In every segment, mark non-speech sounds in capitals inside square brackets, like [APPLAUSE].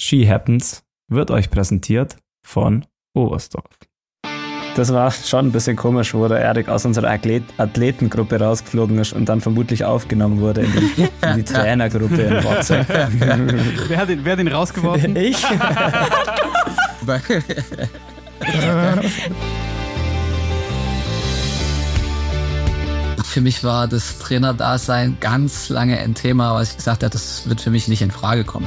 She Happens wird euch präsentiert von Oberstdorf. Das war schon ein bisschen komisch, wo der Erik aus unserer Athlet Athletengruppe rausgeflogen ist und dann vermutlich aufgenommen wurde in die, in die [LAUGHS] Trainergruppe in WhatsApp. [LAUGHS] wer, hat ihn, wer hat ihn rausgeworfen? [LAUGHS] Ich? für mich war das Trainerdasein ganz lange ein Thema, was ich gesagt habe, das wird für mich nicht in Frage kommen.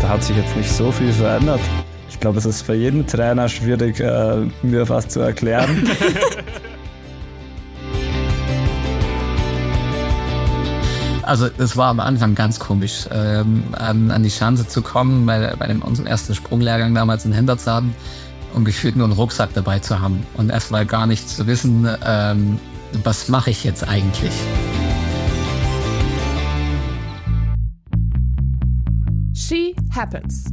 Da hat sich jetzt nicht so viel verändert. Ich glaube, es ist für jeden Trainer schwierig, äh, mir was zu erklären. [LAUGHS] Also es war am Anfang ganz komisch, ähm, an, an, die Chance zu kommen, bei, bei dem, unserem ersten Sprunglehrgang damals in Hendertshaden und gefühlt nur einen Rucksack dabei zu haben und erstmal gar nicht zu wissen, ähm, was mache ich jetzt eigentlich. Happens.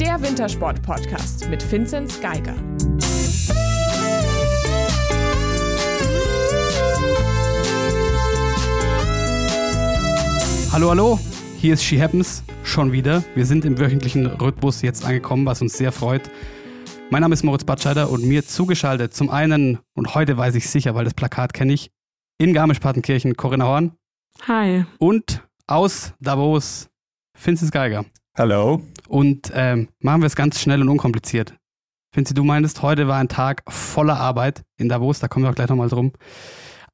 Der Wintersport-Podcast mit Vinzenz Geiger. Hallo, hallo, hier ist She Happens schon wieder. Wir sind im wöchentlichen Rhythmus jetzt angekommen, was uns sehr freut. Mein Name ist Moritz Batscheider und mir zugeschaltet zum einen, und heute weiß ich sicher, weil das Plakat kenne ich, in Garmisch-Partenkirchen Corinna Horn. Hi. Und aus Davos Vincent Geiger. Hallo. Und ähm, machen wir es ganz schnell und unkompliziert. Vinci, du meintest, heute war ein Tag voller Arbeit in Davos, da kommen wir auch gleich nochmal drum.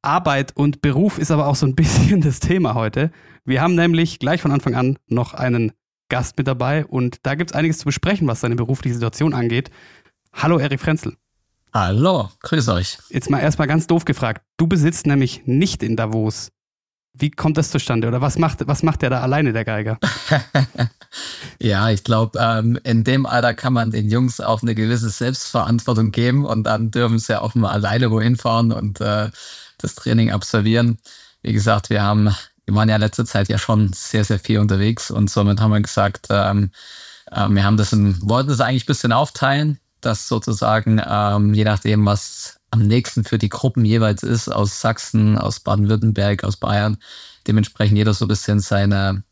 Arbeit und Beruf ist aber auch so ein [LAUGHS] bisschen das Thema heute. Wir haben nämlich gleich von Anfang an noch einen Gast mit dabei und da gibt es einiges zu besprechen, was seine berufliche Situation angeht. Hallo, Erik Frenzel. Hallo, grüß euch. Jetzt mal erstmal ganz doof gefragt. Du besitzt nämlich nicht in Davos wie kommt das zustande oder was macht, was macht der da alleine, der Geiger? [LAUGHS] ja, ich glaube, ähm, in dem Alter kann man den Jungs auch eine gewisse Selbstverantwortung geben und dann dürfen sie auch mal alleine wohin fahren und äh, das Training absolvieren. Wie gesagt, wir haben, wir waren ja letzte Zeit ja schon sehr, sehr viel unterwegs und somit haben wir gesagt, ähm, äh, wir haben das in, wollten das eigentlich ein bisschen aufteilen, dass sozusagen, ähm, je nachdem, was am nächsten für die Gruppen jeweils ist, aus Sachsen, aus Baden-Württemberg, aus Bayern. Dementsprechend jeder so ein bisschen seine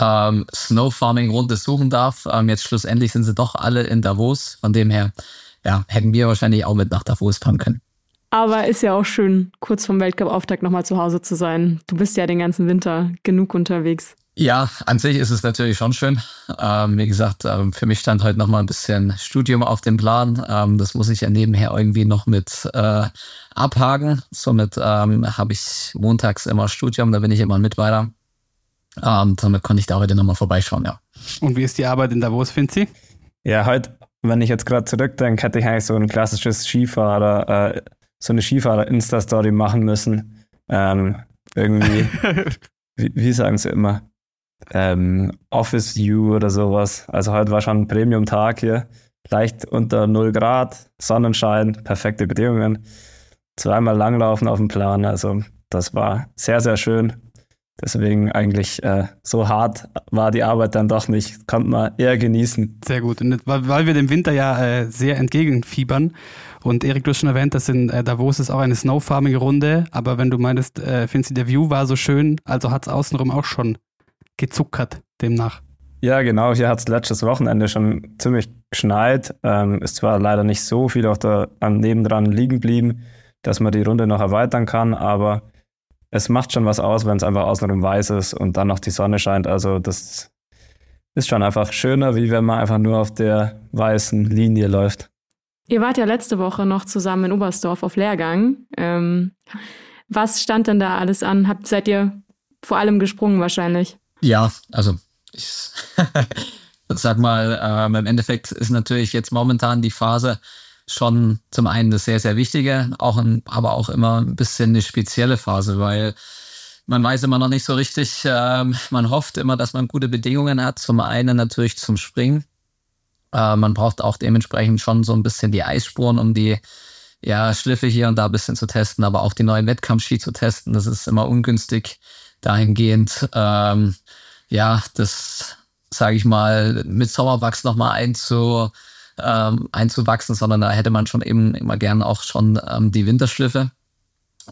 ähm, Snow-Farming-Runde suchen darf. Ähm, jetzt schlussendlich sind sie doch alle in Davos. Von dem her, ja, hätten wir wahrscheinlich auch mit nach Davos fahren können. Aber ist ja auch schön, kurz vom Weltcup-Auftakt nochmal zu Hause zu sein. Du bist ja den ganzen Winter genug unterwegs. Ja, an sich ist es natürlich schon schön. Ähm, wie gesagt, ähm, für mich stand heute noch mal ein bisschen Studium auf dem Plan. Ähm, das muss ich ja nebenher irgendwie noch mit äh, abhaken. Somit ähm, habe ich montags immer Studium, da bin ich immer mit weiter. Ähm, somit konnte ich da heute noch mal vorbeischauen, ja. Und wie ist die Arbeit in Davos, Finzi? Ja, heute, wenn ich jetzt gerade zurückdenke, hätte ich eigentlich so ein klassisches Skifahrer, äh, so eine Skifahrer-Insta-Story machen müssen. Ähm, irgendwie, [LAUGHS] wie, wie sagen sie immer? Ähm, Office View oder sowas. Also heute war schon ein Premium-Tag hier. Leicht unter 0 Grad, Sonnenschein, perfekte Bedingungen. Zweimal langlaufen auf dem Plan. Also das war sehr, sehr schön. Deswegen eigentlich äh, so hart war die Arbeit dann doch nicht. Konnte man eher genießen. Sehr gut. Und weil wir dem Winter ja äh, sehr entgegenfiebern. Und Erik, du hast schon erwähnt, dass in äh, Davos ist auch eine Snowfarming-Runde. Aber wenn du meintest, äh, findest du, der View war so schön, also hat es außenrum auch schon gezuckert, demnach. Ja, genau. Hier hat es letztes Wochenende schon ziemlich geschneit. Ähm, ist zwar leider nicht so viel auch da am nebendran liegen geblieben, dass man die Runde noch erweitern kann, aber es macht schon was aus, wenn es einfach außenrum weiß ist und dann noch die Sonne scheint. Also das ist schon einfach schöner, wie wenn man einfach nur auf der weißen Linie läuft. Ihr wart ja letzte Woche noch zusammen in Oberstdorf auf Lehrgang. Ähm, was stand denn da alles an? Habt, seid ihr vor allem gesprungen wahrscheinlich? Ja, also ich [LAUGHS] sag mal, ähm, im Endeffekt ist natürlich jetzt momentan die Phase schon zum einen das sehr, sehr Wichtige, auch ein, aber auch immer ein bisschen eine spezielle Phase, weil man weiß immer noch nicht so richtig, ähm, man hofft immer, dass man gute Bedingungen hat. Zum einen natürlich zum Springen. Äh, man braucht auch dementsprechend schon so ein bisschen die Eisspuren, um die ja, Schliffe hier und da ein bisschen zu testen, aber auch die neuen Wettkampfski zu testen. Das ist immer ungünstig dahingehend, ähm, ja, das, sage ich mal, mit Sommerwachs nochmal einzu, ähm, einzuwachsen, sondern da hätte man schon eben immer gern auch schon ähm, die Winterschliffe.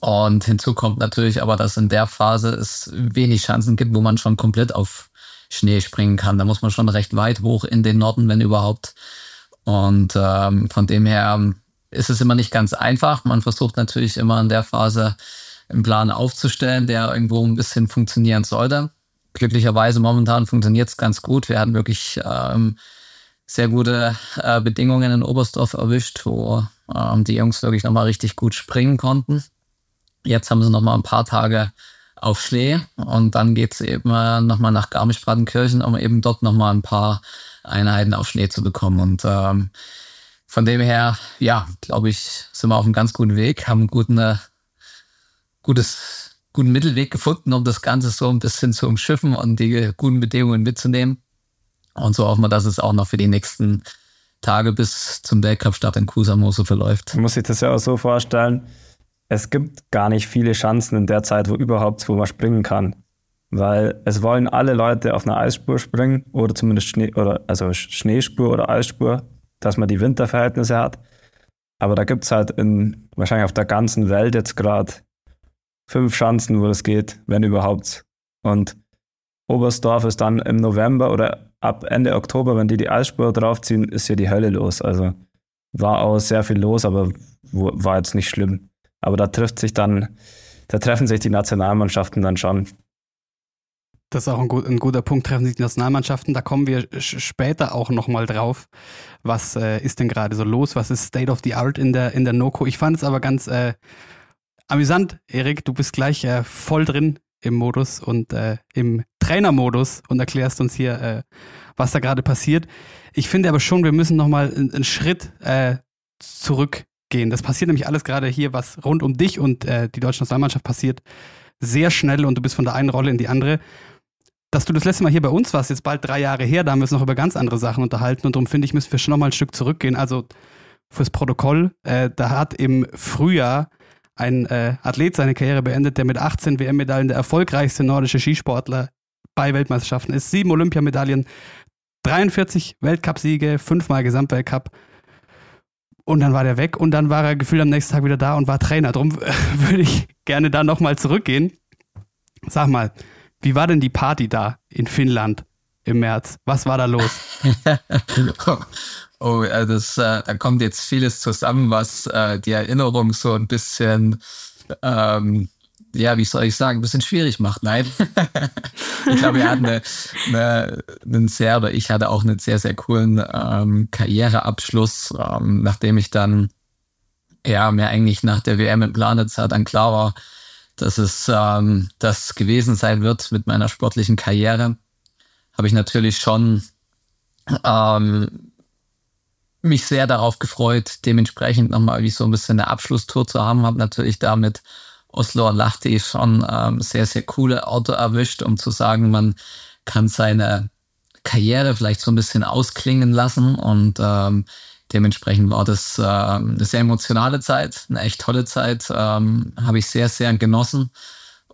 Und hinzu kommt natürlich aber, dass in der Phase es wenig Chancen gibt, wo man schon komplett auf Schnee springen kann. Da muss man schon recht weit hoch in den Norden, wenn überhaupt. Und ähm, von dem her ist es immer nicht ganz einfach. Man versucht natürlich immer in der Phase einen Plan aufzustellen, der irgendwo ein bisschen funktionieren sollte. Glücklicherweise momentan funktioniert es ganz gut. Wir hatten wirklich ähm, sehr gute äh, Bedingungen in Oberstdorf erwischt, wo ähm, die Jungs wirklich nochmal richtig gut springen konnten. Jetzt haben sie nochmal ein paar Tage auf Schlee und dann geht es eben äh, nochmal nach Garmisch-Partenkirchen, um eben dort nochmal ein paar Einheiten auf Schnee zu bekommen. Und ähm, von dem her, ja, glaube ich, sind wir auf einem ganz guten Weg, haben einen guten, äh, gutes, guten Mittelweg gefunden, um das Ganze so ein bisschen zu umschiffen und die guten Bedingungen mitzunehmen. Und so hoffen wir, dass es auch noch für die nächsten Tage bis zum Weltcup-Start in Kusamo so verläuft. Man muss sich das ja auch so vorstellen, es gibt gar nicht viele Chancen in der Zeit, wo überhaupt wo man springen kann. Weil es wollen alle Leute auf einer Eisspur springen oder zumindest Schnee, oder also Schneespur oder Eisspur, dass man die Winterverhältnisse hat. Aber da gibt es halt in wahrscheinlich auf der ganzen Welt jetzt gerade fünf Chancen, wo das geht, wenn überhaupt. Und Oberstdorf ist dann im November oder ab Ende Oktober, wenn die die Eisspur draufziehen, ist hier die Hölle los. Also war auch sehr viel los, aber war jetzt nicht schlimm. Aber da trifft sich dann, da treffen sich die Nationalmannschaften dann schon. Das ist auch ein, gut, ein, guter Punkt, treffen sich die Nationalmannschaften. Da kommen wir später auch nochmal drauf. Was äh, ist denn gerade so los? Was ist State of the Art in der, in der NOCO? Ich fand es aber ganz äh, amüsant, Erik. Du bist gleich äh, voll drin im Modus und äh, im Trainermodus und erklärst uns hier, äh, was da gerade passiert. Ich finde aber schon, wir müssen nochmal einen, Schritt äh, zurückgehen. Das passiert nämlich alles gerade hier, was rund um dich und äh, die deutsche Nationalmannschaft passiert, sehr schnell und du bist von der einen Rolle in die andere. Dass du das letzte Mal hier bei uns warst, jetzt bald drei Jahre her, da haben wir uns noch über ganz andere Sachen unterhalten und darum finde ich, müssen wir schon nochmal ein Stück zurückgehen. Also fürs Protokoll, äh, da hat im Frühjahr ein äh, Athlet seine Karriere beendet, der mit 18 WM-Medaillen der erfolgreichste nordische Skisportler bei Weltmeisterschaften ist. Sieben Olympiamedaillen, 43 Weltcupsiege, fünfmal Gesamtweltcup. Und dann war der weg und dann war er gefühlt am nächsten Tag wieder da und war Trainer. Darum [LAUGHS] würde ich gerne da nochmal zurückgehen. Sag mal, wie war denn die Party da in Finnland im März? Was war da los? [LAUGHS] Oh, äh, das, äh, da kommt jetzt vieles zusammen, was äh, die Erinnerung so ein bisschen, ähm, ja, wie soll ich sagen, ein bisschen schwierig macht. Nein. [LAUGHS] ich glaube, wir hatten eine, eine, einen sehr, oder ich hatte auch einen sehr, sehr coolen ähm, Karriereabschluss, ähm, nachdem ich dann, ja, mir eigentlich nach der WM in Planitz dann klar war, dass es ähm, das gewesen sein wird mit meiner sportlichen Karriere, habe ich natürlich schon ähm, mich sehr darauf gefreut, dementsprechend nochmal wie so ein bisschen eine Abschlusstour zu haben. Habe natürlich damit Oslo und Lahti schon ähm, sehr, sehr coole Auto erwischt, um zu sagen, man kann seine Karriere vielleicht so ein bisschen ausklingen lassen und ähm, dementsprechend war das äh, eine sehr emotionale Zeit, eine echt tolle Zeit, ähm, habe ich sehr, sehr genossen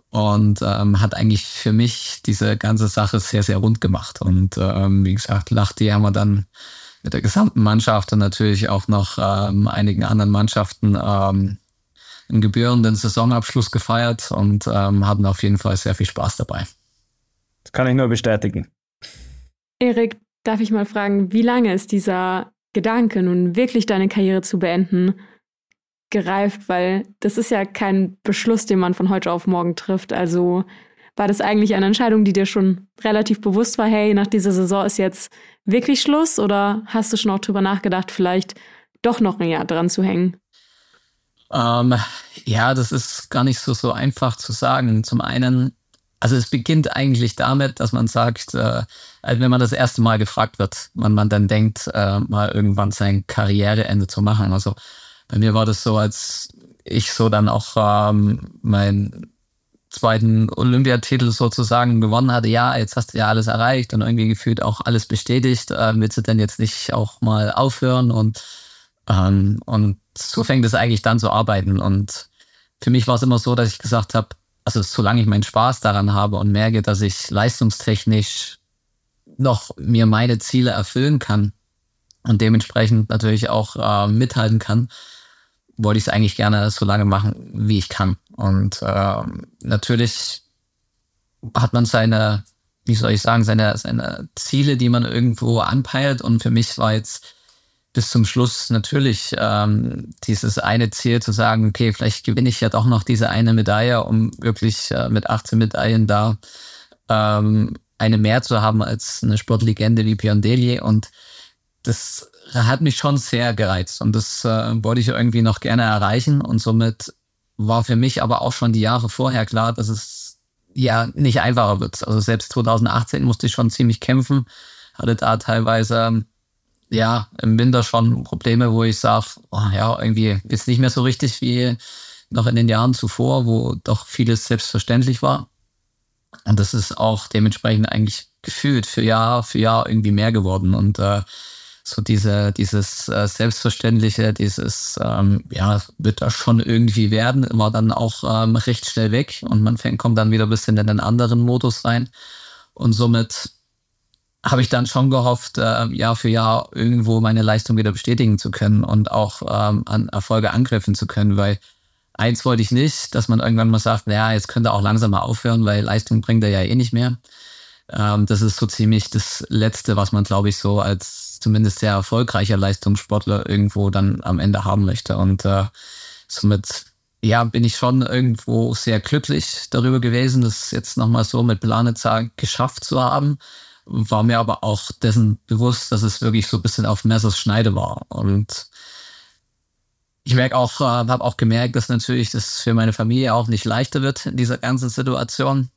und ähm, hat eigentlich für mich diese ganze Sache sehr, sehr rund gemacht. Und ähm, wie gesagt, Lahti haben wir dann mit der gesamten Mannschaft und natürlich auch noch ähm, einigen anderen Mannschaften ähm, einen gebührenden Saisonabschluss gefeiert und ähm, hatten auf jeden Fall sehr viel Spaß dabei. Das kann ich nur bestätigen. Erik, darf ich mal fragen, wie lange ist dieser Gedanke, nun wirklich deine Karriere zu beenden, gereift? Weil das ist ja kein Beschluss, den man von heute auf morgen trifft. Also war das eigentlich eine Entscheidung, die dir schon relativ bewusst war, hey, nach dieser Saison ist jetzt wirklich Schluss? Oder hast du schon auch drüber nachgedacht, vielleicht doch noch ein Jahr dran zu hängen? Ähm, ja, das ist gar nicht so, so einfach zu sagen. Zum einen, also es beginnt eigentlich damit, dass man sagt, äh, also wenn man das erste Mal gefragt wird, man, man dann denkt, äh, mal irgendwann sein Karriereende zu machen. Also bei mir war das so, als ich so dann auch ähm, mein zweiten Olympiatitel sozusagen gewonnen hatte, ja, jetzt hast du ja alles erreicht und irgendwie gefühlt auch alles bestätigt, äh, willst du denn jetzt nicht auch mal aufhören? Und ähm, und so fängt es eigentlich dann zu arbeiten. Und für mich war es immer so, dass ich gesagt habe, also solange ich meinen Spaß daran habe und merke, dass ich leistungstechnisch noch mir meine Ziele erfüllen kann und dementsprechend natürlich auch äh, mithalten kann, wollte ich es eigentlich gerne so lange machen, wie ich kann. Und äh, natürlich hat man seine, wie soll ich sagen, seine, seine Ziele, die man irgendwo anpeilt. Und für mich war jetzt bis zum Schluss natürlich ähm, dieses eine Ziel zu sagen, okay, vielleicht gewinne ich ja doch noch diese eine Medaille, um wirklich äh, mit 18 Medaillen da ähm, eine mehr zu haben als eine Sportlegende wie Piondeli. Und das hat mich schon sehr gereizt und das äh, wollte ich irgendwie noch gerne erreichen und somit war für mich aber auch schon die Jahre vorher klar, dass es ja nicht einfacher wird. Also selbst 2018 musste ich schon ziemlich kämpfen, hatte da teilweise ja im Winter schon Probleme, wo ich sage, oh, ja irgendwie ist nicht mehr so richtig wie noch in den Jahren zuvor, wo doch vieles selbstverständlich war. Und das ist auch dementsprechend eigentlich gefühlt für Jahr für Jahr irgendwie mehr geworden und äh, so diese, dieses äh, Selbstverständliche, dieses, ähm, ja, wird da schon irgendwie werden, war dann auch ähm, recht schnell weg und man fängt, kommt dann wieder ein bisschen in den anderen Modus rein. Und somit habe ich dann schon gehofft, äh, Jahr für Jahr irgendwo meine Leistung wieder bestätigen zu können und auch ähm, an Erfolge angreifen zu können, weil eins wollte ich nicht, dass man irgendwann mal sagt, naja, jetzt könnte auch langsam mal aufhören, weil Leistung bringt er ja eh nicht mehr. Ähm, das ist so ziemlich das Letzte, was man, glaube ich, so als zumindest sehr erfolgreicher Leistungssportler irgendwo dann am Ende haben möchte. Und äh, somit ja, bin ich schon irgendwo sehr glücklich darüber gewesen, das jetzt nochmal so mit Planitzer geschafft zu haben. War mir aber auch dessen bewusst, dass es wirklich so ein bisschen auf Messers Schneide war. Und ich merke auch, äh, habe auch gemerkt, dass natürlich das für meine Familie auch nicht leichter wird in dieser ganzen Situation.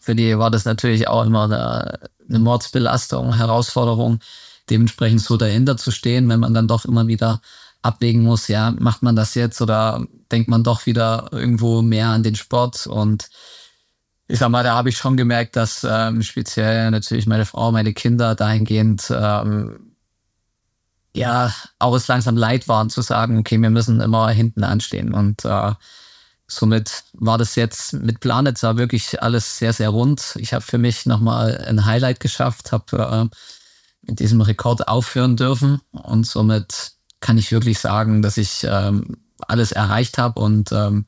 Für die war das natürlich auch immer eine, Mordsbelastung, Herausforderung, dementsprechend so dahinter zu stehen, wenn man dann doch immer wieder abwägen muss, ja, macht man das jetzt oder denkt man doch wieder irgendwo mehr an den Sport? Und ich sag mal, da habe ich schon gemerkt, dass ähm, speziell natürlich meine Frau, meine Kinder dahingehend ähm, ja auch es langsam leid waren zu sagen, okay, wir müssen immer hinten anstehen. Und äh, Somit war das jetzt mit Planetza wirklich alles sehr, sehr rund. Ich habe für mich nochmal ein Highlight geschafft, habe äh, mit diesem Rekord aufhören dürfen und somit kann ich wirklich sagen, dass ich ähm, alles erreicht habe und ähm,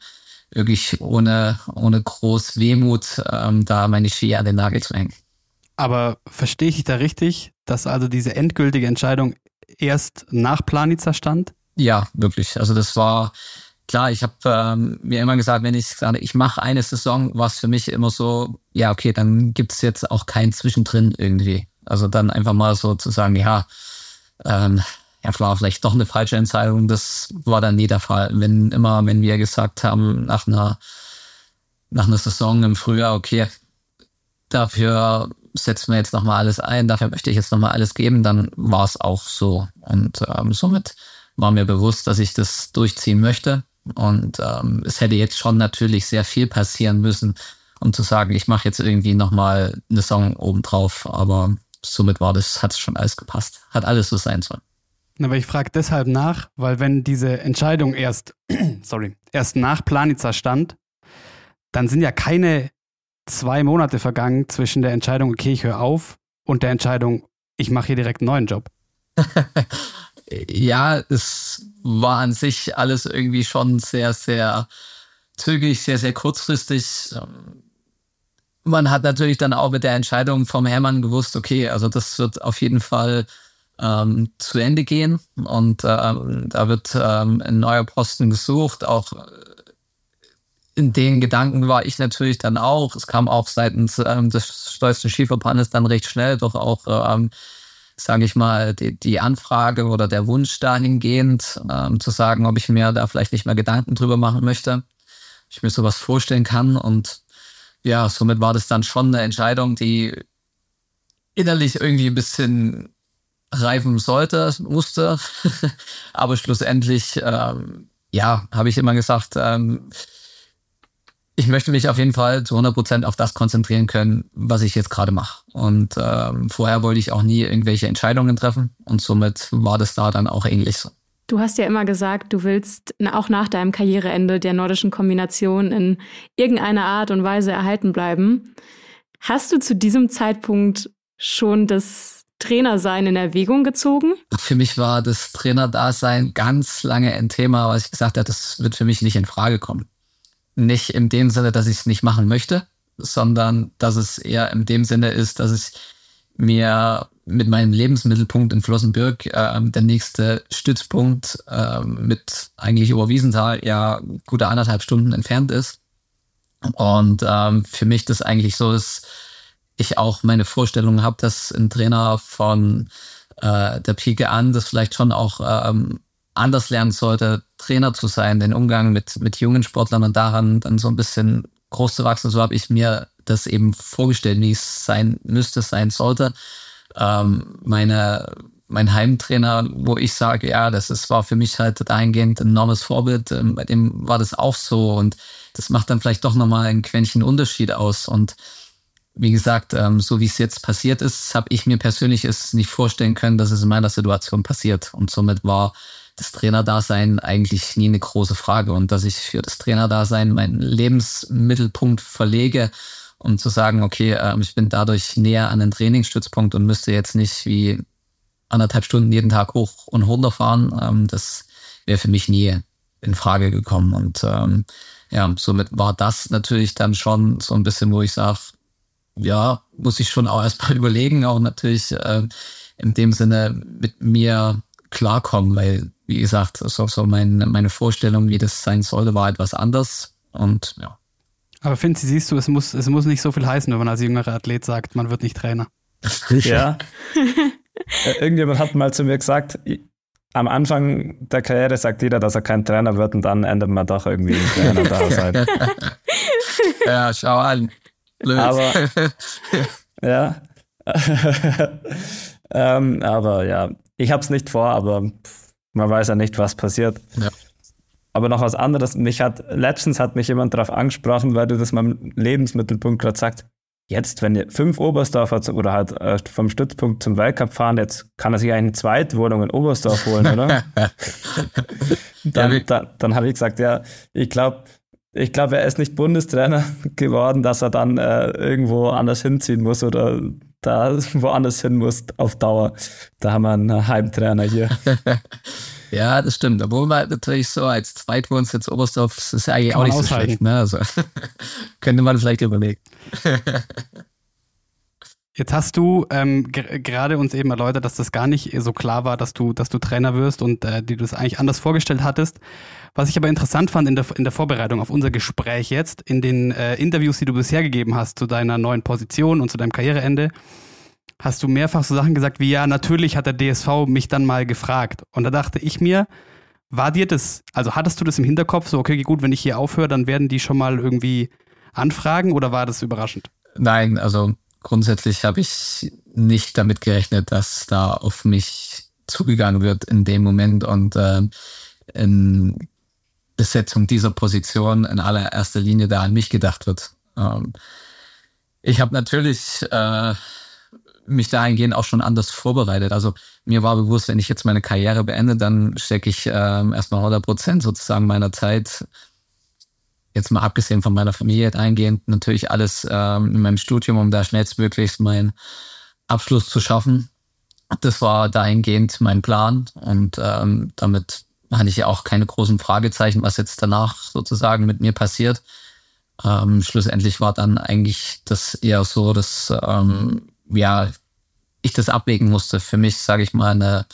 wirklich ohne, ohne groß Wehmut ähm, da meine Ski an den Nagel zu hängen. Aber verstehe ich da richtig, dass also diese endgültige Entscheidung erst nach Planitza stand? Ja, wirklich. Also das war klar, ich habe ähm, mir immer gesagt, wenn ich sage, ich mache eine Saison, war es für mich immer so, ja, okay, dann gibt es jetzt auch kein Zwischendrin irgendwie. Also dann einfach mal so zu sagen, ja, ähm, ja, war vielleicht doch eine falsche Entscheidung. Das war dann nie der Fall. Wenn immer, wenn wir gesagt haben, nach einer, nach einer Saison im Frühjahr, okay, dafür setzen wir jetzt nochmal alles ein, dafür möchte ich jetzt nochmal alles geben, dann war es auch so. Und ähm, somit war mir bewusst, dass ich das durchziehen möchte. Und ähm, es hätte jetzt schon natürlich sehr viel passieren müssen, um zu sagen, ich mache jetzt irgendwie nochmal eine Song obendrauf. Aber somit war das, hat es schon alles gepasst. Hat alles so sein sollen. Aber ich frage deshalb nach, weil wenn diese Entscheidung erst, [CLEARS THROAT] sorry, erst nach Planitzer stand, dann sind ja keine zwei Monate vergangen zwischen der Entscheidung, okay, ich höre auf, und der Entscheidung, ich mache hier direkt einen neuen Job. [LAUGHS] ja, es war an sich alles irgendwie schon sehr, sehr zügig, sehr, sehr kurzfristig. Man hat natürlich dann auch mit der Entscheidung vom Hermann gewusst, okay, also das wird auf jeden Fall ähm, zu Ende gehen und ähm, da wird ähm, ein neuer Posten gesucht. Auch in den Gedanken war ich natürlich dann auch. Es kam auch seitens ähm, des Stolzen Skiverbandes dann recht schnell doch auch ähm, sage ich mal, die, die Anfrage oder der Wunsch dahingehend, ähm, zu sagen, ob ich mir da vielleicht nicht mehr Gedanken drüber machen möchte, ich mir sowas vorstellen kann. Und ja, somit war das dann schon eine Entscheidung, die innerlich irgendwie ein bisschen reifen sollte, musste. [LAUGHS] Aber schlussendlich, ähm, ja, habe ich immer gesagt, ähm, ich möchte mich auf jeden Fall zu 100 Prozent auf das konzentrieren können, was ich jetzt gerade mache. Und ähm, vorher wollte ich auch nie irgendwelche Entscheidungen treffen und somit war das da dann auch ähnlich so. Du hast ja immer gesagt, du willst auch nach deinem Karriereende der nordischen Kombination in irgendeiner Art und Weise erhalten bleiben. Hast du zu diesem Zeitpunkt schon das Trainersein in Erwägung gezogen? Für mich war das Trainerdasein ganz lange ein Thema, was ich gesagt habe, das wird für mich nicht in Frage kommen. Nicht in dem Sinne, dass ich es nicht machen möchte, sondern dass es eher in dem Sinne ist, dass ich mir mit meinem Lebensmittelpunkt in Flossenbürg äh, der nächste Stützpunkt äh, mit eigentlich über Wiesenthal ja gute anderthalb Stunden entfernt ist. Und ähm, für mich das eigentlich so ist, ich auch meine Vorstellung habe, dass ein Trainer von äh, der Pike an das vielleicht schon auch ähm, anders lernen sollte, Trainer zu sein, den Umgang mit, mit jungen Sportlern und daran dann so ein bisschen groß zu wachsen. So habe ich mir das eben vorgestellt, wie es sein müsste, sein sollte. Ähm, meine, mein Heimtrainer, wo ich sage, ja, das ist, war für mich halt dahingehend ein enormes Vorbild, ähm, bei dem war das auch so und das macht dann vielleicht doch nochmal ein Quäntchen Unterschied aus und wie gesagt, ähm, so wie es jetzt passiert ist, habe ich mir persönlich es nicht vorstellen können, dass es in meiner Situation passiert. Und somit war das Trainerdasein eigentlich nie eine große Frage. Und dass ich für das Trainerdasein meinen Lebensmittelpunkt verlege, um zu sagen, okay, äh, ich bin dadurch näher an den Trainingsstützpunkt und müsste jetzt nicht wie anderthalb Stunden jeden Tag hoch und runter fahren, ähm, das wäre für mich nie in Frage gekommen. Und ähm, ja, somit war das natürlich dann schon so ein bisschen, wo ich sage, ja, muss ich schon auch erstmal [LAUGHS] überlegen, auch natürlich äh, in dem Sinne mit mir klarkommen, weil, wie gesagt, so, so mein, meine Vorstellung, wie das sein sollte, war etwas anders. Und ja. Aber Finzi, siehst du, es muss, es muss nicht so viel heißen, wenn man als jüngerer Athlet sagt, man wird nicht Trainer. [LAUGHS] Ja. [LAUGHS] Äh, irgendjemand hat mal zu mir gesagt, am Anfang der Karriere sagt jeder, dass er kein Trainer wird und dann endet man doch irgendwie ein Trainer da [LAUGHS] sein. ja, schau an. Blöd. Aber ja. ähm, aber ja, ich habe es nicht vor, aber man weiß ja nicht, was passiert. Ja. Aber noch was anderes. Mich hat letztens hat mich jemand darauf angesprochen, weil du das mal im Lebensmittelpunkt gerade sagst. Jetzt, wenn ihr fünf Oberstdorfer oder halt äh, vom Stützpunkt zum Weltcup fahren, jetzt kann er sich eine Zweitwohnung in Oberstdorf holen, oder? [LAUGHS] dann, dann, dann habe ich gesagt, ja, ich glaube, ich glaube, er ist nicht Bundestrainer [LAUGHS] geworden, dass er dann äh, irgendwo anders hinziehen muss oder da woanders hin muss auf Dauer. Da haben wir einen Heimtrainer hier. [LAUGHS] ja, das stimmt. Obwohl man natürlich so als Zweitwohnsitz jetzt Oberstdorf, das ist ja eigentlich auch nicht so schlecht. Ne? Also, [LAUGHS] könnte man vielleicht überlegen. [LAUGHS] Jetzt hast du ähm, gerade uns eben erläutert, dass das gar nicht so klar war, dass du, dass du Trainer wirst und äh, die du es eigentlich anders vorgestellt hattest. Was ich aber interessant fand in der, in der Vorbereitung auf unser Gespräch jetzt, in den äh, Interviews, die du bisher gegeben hast zu deiner neuen Position und zu deinem Karriereende, hast du mehrfach so Sachen gesagt wie, ja, natürlich hat der DSV mich dann mal gefragt. Und da dachte ich mir, war dir das, also hattest du das im Hinterkopf, so, okay, gut, wenn ich hier aufhöre, dann werden die schon mal irgendwie anfragen oder war das überraschend? Nein, also grundsätzlich habe ich nicht damit gerechnet, dass da auf mich zugegangen wird in dem Moment und äh, in Besetzung dieser Position in allererster Linie da an mich gedacht wird. Ähm, ich habe natürlich äh, mich dahingehend auch schon anders vorbereitet. Also mir war bewusst, wenn ich jetzt meine Karriere beende, dann stecke ich ähm, erstmal 100 Prozent sozusagen meiner Zeit, jetzt mal abgesehen von meiner Familie eingehend, natürlich alles ähm, in meinem Studium, um da schnellstmöglichst meinen Abschluss zu schaffen. Das war dahingehend mein Plan und ähm, damit hatte ich ja auch keine großen Fragezeichen, was jetzt danach sozusagen mit mir passiert. Ähm, schlussendlich war dann eigentlich das eher so, dass ähm, ja ich das abwägen musste. Für mich, sage ich mal, eine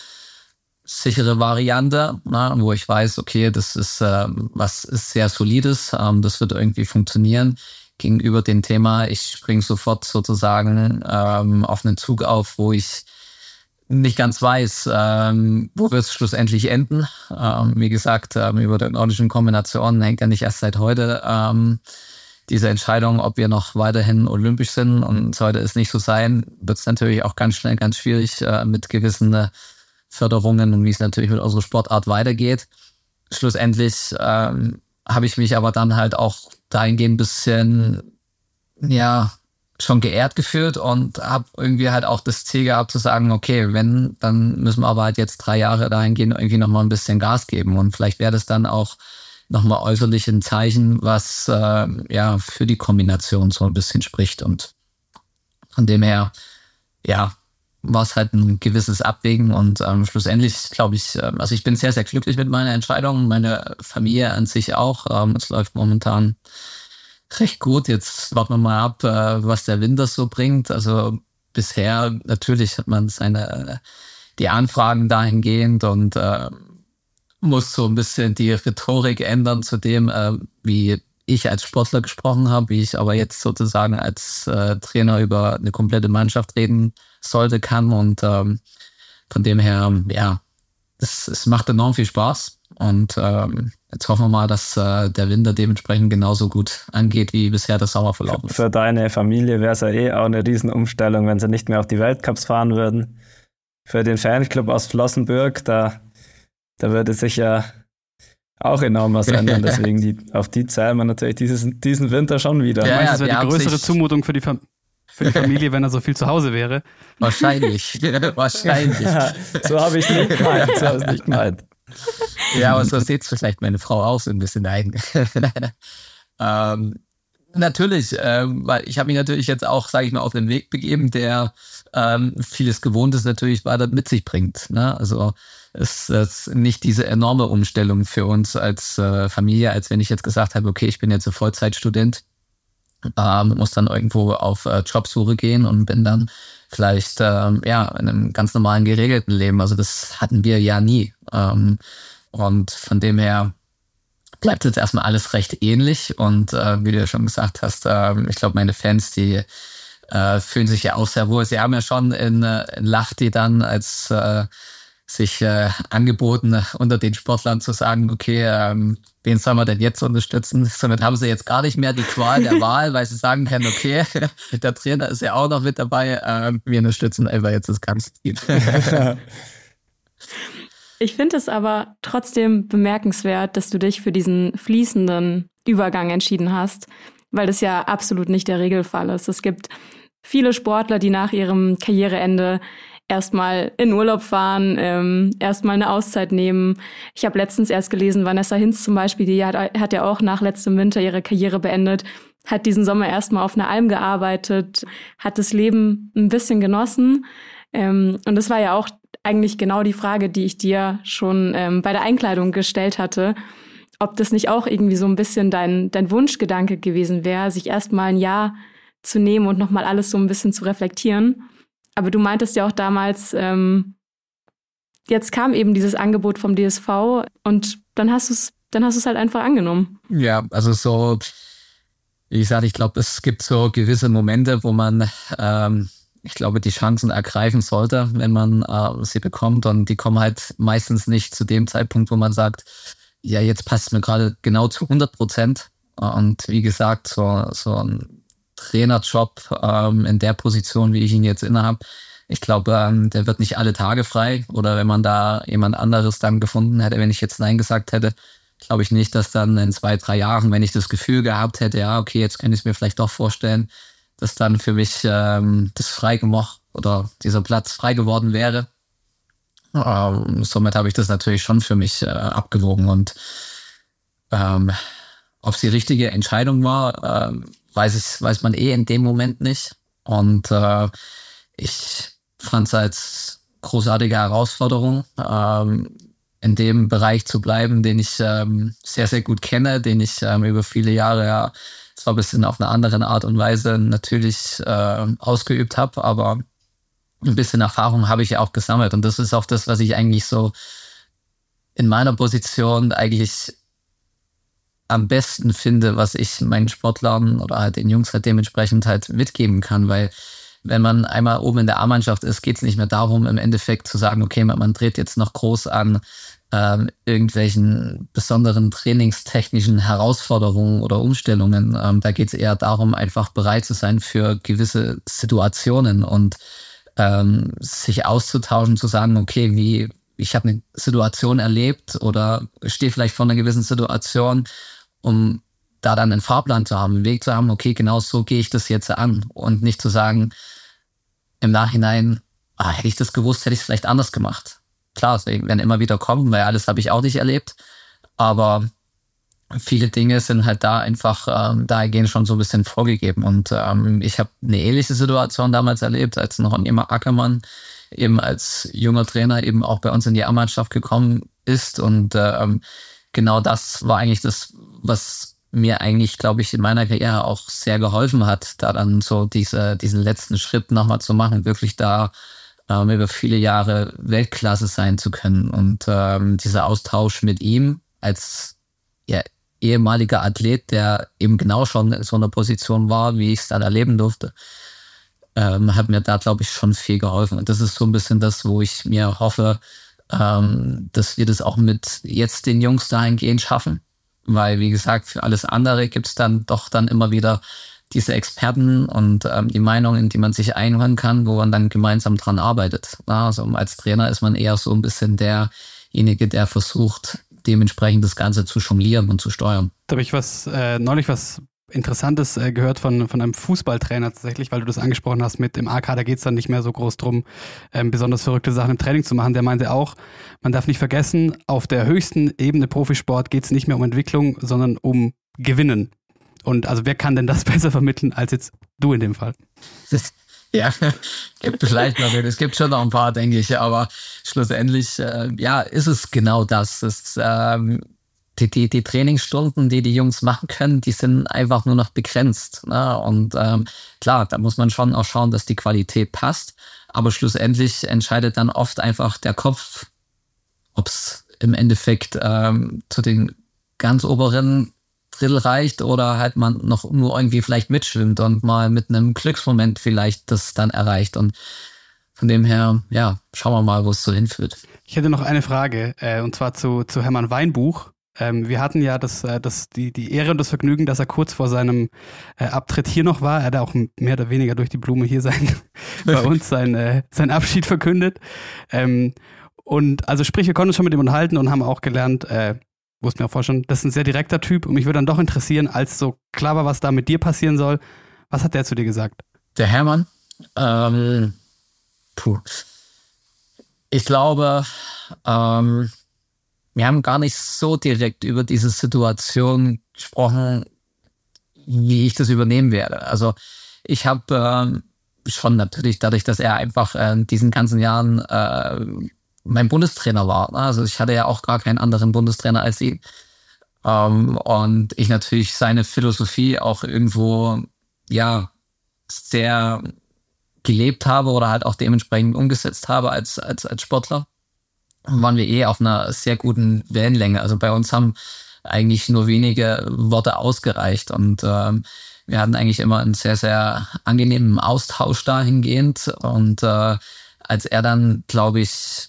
sichere Variante, na, wo ich weiß, okay, das ist äh, was ist sehr solides, ähm, das wird irgendwie funktionieren. Gegenüber dem Thema, ich springe sofort sozusagen ähm, auf einen Zug auf, wo ich nicht ganz weiß, ähm, wo wird es schlussendlich enden. Ähm, wie gesagt, ähm, über die nordischen Kombinationen hängt ja nicht erst seit heute ähm, diese Entscheidung, ob wir noch weiterhin olympisch sind. Und sollte es nicht so sein, wird es natürlich auch ganz schnell ganz schwierig äh, mit gewissen äh, Förderungen und wie es natürlich mit unserer Sportart weitergeht. Schlussendlich ähm, habe ich mich aber dann halt auch dahingehend ein bisschen, ja, schon geehrt gefühlt und habe irgendwie halt auch das Ziel gehabt zu sagen, okay, wenn, dann müssen wir aber halt jetzt drei Jahre dahingehend irgendwie nochmal ein bisschen Gas geben. Und vielleicht wäre das dann auch nochmal äußerlich ein Zeichen, was äh, ja für die Kombination so ein bisschen spricht. Und von dem her, ja, war es halt ein gewisses Abwägen. Und ähm, schlussendlich glaube ich, äh, also ich bin sehr, sehr glücklich mit meiner Entscheidung, meine Familie an sich auch. Ähm, es läuft momentan recht gut. Jetzt warten wir mal ab, äh, was der Winter so bringt. Also bisher natürlich hat man seine die Anfragen dahingehend und äh, muss so ein bisschen die Rhetorik ändern zu dem, äh, wie ich als Sportler gesprochen habe, wie ich aber jetzt sozusagen als äh, Trainer über eine komplette Mannschaft reden sollte, kann. Und ähm, von dem her, ja, es, es macht enorm viel Spaß. Und ähm, jetzt hoffen wir mal, dass äh, der Winter dementsprechend genauso gut angeht, wie bisher der Sommer verlaufen ist. Für deine Familie wäre es ja eh auch eine Riesenumstellung, wenn sie nicht mehr auf die Weltcups fahren würden. Für den Fanclub aus Flossenbürg, da, da würde sich ja auch enorm was ändern. [LAUGHS] Deswegen die, auf die zahlen wir natürlich dieses, diesen Winter schon wieder. Ja, ja, das wäre die größere Zumutung für die, Fam für die Familie, wenn er so viel zu Hause wäre. Wahrscheinlich. [LAUGHS] Wahrscheinlich. [LAUGHS] So habe ich es nicht gemeint. So habe ich nicht gemeint. Ja, aber so sieht vielleicht meine Frau auch so ein bisschen ein. [LAUGHS] ähm, natürlich, ähm, weil ich habe mich natürlich jetzt auch, sage ich mal, auf den Weg begeben, der ähm, vieles Gewohntes natürlich weiter mit sich bringt. Ne? Also es ist nicht diese enorme Umstellung für uns als äh, Familie, als wenn ich jetzt gesagt habe, okay, ich bin jetzt ein Vollzeitstudent, ähm, muss dann irgendwo auf äh, Jobsuche gehen und bin dann vielleicht ähm, ja in einem ganz normalen geregelten Leben. Also das hatten wir ja nie. Ähm, und von dem her bleibt jetzt erstmal alles recht ähnlich. Und äh, wie du ja schon gesagt hast, äh, ich glaube, meine Fans, die äh, fühlen sich ja auch sehr wohl. Sie haben ja schon in, äh, in Lachti dann als äh, sich äh, angeboten, unter den Sportlern zu sagen, okay, ähm, wen soll man denn jetzt unterstützen? Somit haben sie jetzt gar nicht mehr die Qual der [LAUGHS] Wahl, weil sie sagen können, okay, [LAUGHS] der Trainer ist ja auch noch mit dabei, ähm, wir unterstützen einfach jetzt das ganze Team. [LAUGHS] ich finde es aber trotzdem bemerkenswert, dass du dich für diesen fließenden Übergang entschieden hast, weil das ja absolut nicht der Regelfall ist. Es gibt viele Sportler, die nach ihrem Karriereende erstmal in Urlaub fahren, ähm, erstmal eine Auszeit nehmen. Ich habe letztens erst gelesen, Vanessa Hinz zum Beispiel, die hat, hat ja auch nach letztem Winter ihre Karriere beendet, hat diesen Sommer erstmal auf einer Alm gearbeitet, hat das Leben ein bisschen genossen. Ähm, und das war ja auch eigentlich genau die Frage, die ich dir schon ähm, bei der Einkleidung gestellt hatte, ob das nicht auch irgendwie so ein bisschen dein, dein Wunschgedanke gewesen wäre, sich erstmal ein Jahr zu nehmen und nochmal alles so ein bisschen zu reflektieren. Aber du meintest ja auch damals, ähm, jetzt kam eben dieses Angebot vom DSV und dann hast du es, dann hast du es halt einfach angenommen. Ja, also so, wie gesagt, ich glaube, es gibt so gewisse Momente, wo man, ähm, ich glaube, die Chancen ergreifen sollte, wenn man äh, sie bekommt. Und die kommen halt meistens nicht zu dem Zeitpunkt, wo man sagt, ja, jetzt passt mir gerade genau zu 100 Prozent. Und wie gesagt, so, so ein Trainerjob ähm, in der Position, wie ich ihn jetzt innehabe. Ich glaube, ähm, der wird nicht alle Tage frei. Oder wenn man da jemand anderes dann gefunden hätte, wenn ich jetzt Nein gesagt hätte, glaube ich nicht, dass dann in zwei, drei Jahren, wenn ich das Gefühl gehabt hätte, ja, okay, jetzt kann ich es mir vielleicht doch vorstellen, dass dann für mich ähm, das frei gemacht oder dieser Platz frei geworden wäre. Ähm, somit habe ich das natürlich schon für mich äh, abgewogen und ähm, ob es die richtige Entscheidung war, ähm, weiß ich, weiß man eh in dem Moment nicht. Und äh, ich fand es als großartige Herausforderung, ähm, in dem Bereich zu bleiben, den ich ähm, sehr, sehr gut kenne, den ich ähm, über viele Jahre ja zwar ein bisschen auf eine andere Art und Weise natürlich äh, ausgeübt habe, aber ein bisschen Erfahrung habe ich ja auch gesammelt. Und das ist auch das, was ich eigentlich so in meiner Position eigentlich am besten finde, was ich meinen Sportlern oder halt den Jungs halt dementsprechend halt mitgeben kann, weil wenn man einmal oben in der A-Mannschaft ist, geht es nicht mehr darum, im Endeffekt zu sagen, okay, man, dreht jetzt noch groß an ähm, irgendwelchen besonderen trainingstechnischen Herausforderungen oder Umstellungen. Ähm, da geht es eher darum, einfach bereit zu sein für gewisse Situationen und ähm, sich auszutauschen, zu sagen, okay, wie ich habe eine Situation erlebt oder stehe vielleicht vor einer gewissen Situation um da dann einen Fahrplan zu haben, einen Weg zu haben, okay, genau so gehe ich das jetzt an und nicht zu sagen, im Nachhinein, ah, hätte ich das gewusst, hätte ich es vielleicht anders gemacht. Klar, sie werden immer wieder kommen, weil alles habe ich auch nicht erlebt. Aber viele Dinge sind halt da einfach ähm, dahingehend schon so ein bisschen vorgegeben. Und ähm, ich habe eine ähnliche Situation damals erlebt, als noch Ronny Ackermann eben als junger Trainer eben auch bei uns in die A-Mannschaft gekommen ist. Und ähm, genau das war eigentlich das, was mir eigentlich, glaube ich, in meiner Karriere auch sehr geholfen hat, da dann so diese, diesen letzten Schritt nochmal zu machen, wirklich da ähm, über viele Jahre Weltklasse sein zu können. Und ähm, dieser Austausch mit ihm als ja, ehemaliger Athlet, der eben genau schon in so einer Position war, wie ich es dann erleben durfte, ähm, hat mir da, glaube ich, schon viel geholfen. Und das ist so ein bisschen das, wo ich mir hoffe, ähm, dass wir das auch mit jetzt den Jungs dahingehend schaffen. Weil, wie gesagt, für alles andere gibt es dann doch dann immer wieder diese Experten und ähm, die Meinungen, die man sich einhören kann, wo man dann gemeinsam dran arbeitet. Also als Trainer ist man eher so ein bisschen derjenige, der versucht, dementsprechend das Ganze zu jonglieren und zu steuern. Da habe ich was äh, neulich was Interessantes äh, gehört von, von einem Fußballtrainer tatsächlich, weil du das angesprochen hast mit im AK, da geht es dann nicht mehr so groß drum, ähm, besonders verrückte Sachen im Training zu machen. Der meinte auch, man darf nicht vergessen, auf der höchsten Ebene Profisport geht es nicht mehr um Entwicklung, sondern um Gewinnen. Und also wer kann denn das [LAUGHS] besser vermitteln als jetzt du in dem Fall? [LAUGHS] Ja, gibt vielleicht noch, es gibt schon noch ein paar, denke ich, aber schlussendlich, äh, ja, ist es genau das. das ähm, die, die, die Trainingsstunden, die die Jungs machen können, die sind einfach nur noch begrenzt. Ne? Und ähm, klar, da muss man schon auch schauen, dass die Qualität passt. Aber schlussendlich entscheidet dann oft einfach der Kopf, ob es im Endeffekt ähm, zu den ganz oberen Drittel reicht oder halt man noch nur irgendwie vielleicht mitschwimmt und mal mit einem Glücksmoment vielleicht das dann erreicht. Und von dem her, ja, schauen wir mal, wo es so hinführt. Ich hätte noch eine Frage, äh, und zwar zu, zu Hermann Weinbuch. Ähm, wir hatten ja das, äh, das, die, die Ehre und das Vergnügen, dass er kurz vor seinem äh, Abtritt hier noch war. Er hat auch mehr oder weniger durch die Blume hier sein, [LAUGHS] bei uns sein, äh, sein Abschied verkündet. Ähm, und also sprich, wir konnten uns schon mit ihm unterhalten und haben auch gelernt, äh, wussten wir auch schon, das ist ein sehr direkter Typ und mich würde dann doch interessieren, als so klar war, was da mit dir passieren soll, was hat der zu dir gesagt? Der Hermann? Ähm, puh. Ich glaube, ähm, wir haben gar nicht so direkt über diese Situation gesprochen, wie ich das übernehmen werde. Also ich habe ähm, schon natürlich dadurch, dass er einfach äh, in diesen ganzen Jahren äh, mein Bundestrainer war. Ne? Also ich hatte ja auch gar keinen anderen Bundestrainer als ihn. Ähm, und ich natürlich seine Philosophie auch irgendwo, ja, sehr gelebt habe oder halt auch dementsprechend umgesetzt habe als, als, als Sportler waren wir eh auf einer sehr guten Wellenlänge. Also bei uns haben eigentlich nur wenige Worte ausgereicht und ähm, wir hatten eigentlich immer einen sehr, sehr angenehmen Austausch dahingehend. Und äh, als er dann, glaube ich,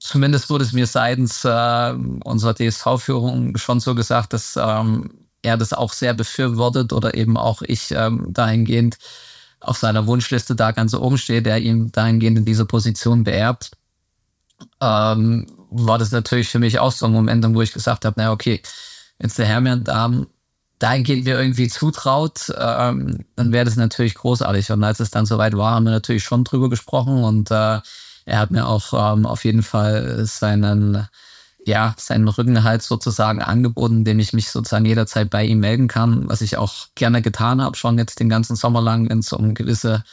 zumindest wurde es mir seitens äh, unserer DSV-Führung schon so gesagt, dass ähm, er das auch sehr befürwortet oder eben auch ich ähm, dahingehend auf seiner Wunschliste da ganz oben steht, der ihm dahingehend in dieser Position beerbt ähm, war das natürlich für mich auch so ein Moment, wo ich gesagt habe, naja, okay, wenn der Hermann da dahingehend mir irgendwie zutraut, ähm, dann wäre das natürlich großartig. Und als es dann soweit war, haben wir natürlich schon drüber gesprochen und äh, er hat mir auch ähm, auf jeden Fall seinen, ja, seinen Rücken halt sozusagen angeboten, dem ich mich sozusagen jederzeit bei ihm melden kann, was ich auch gerne getan habe, schon jetzt den ganzen Sommer lang, wenn es um gewisse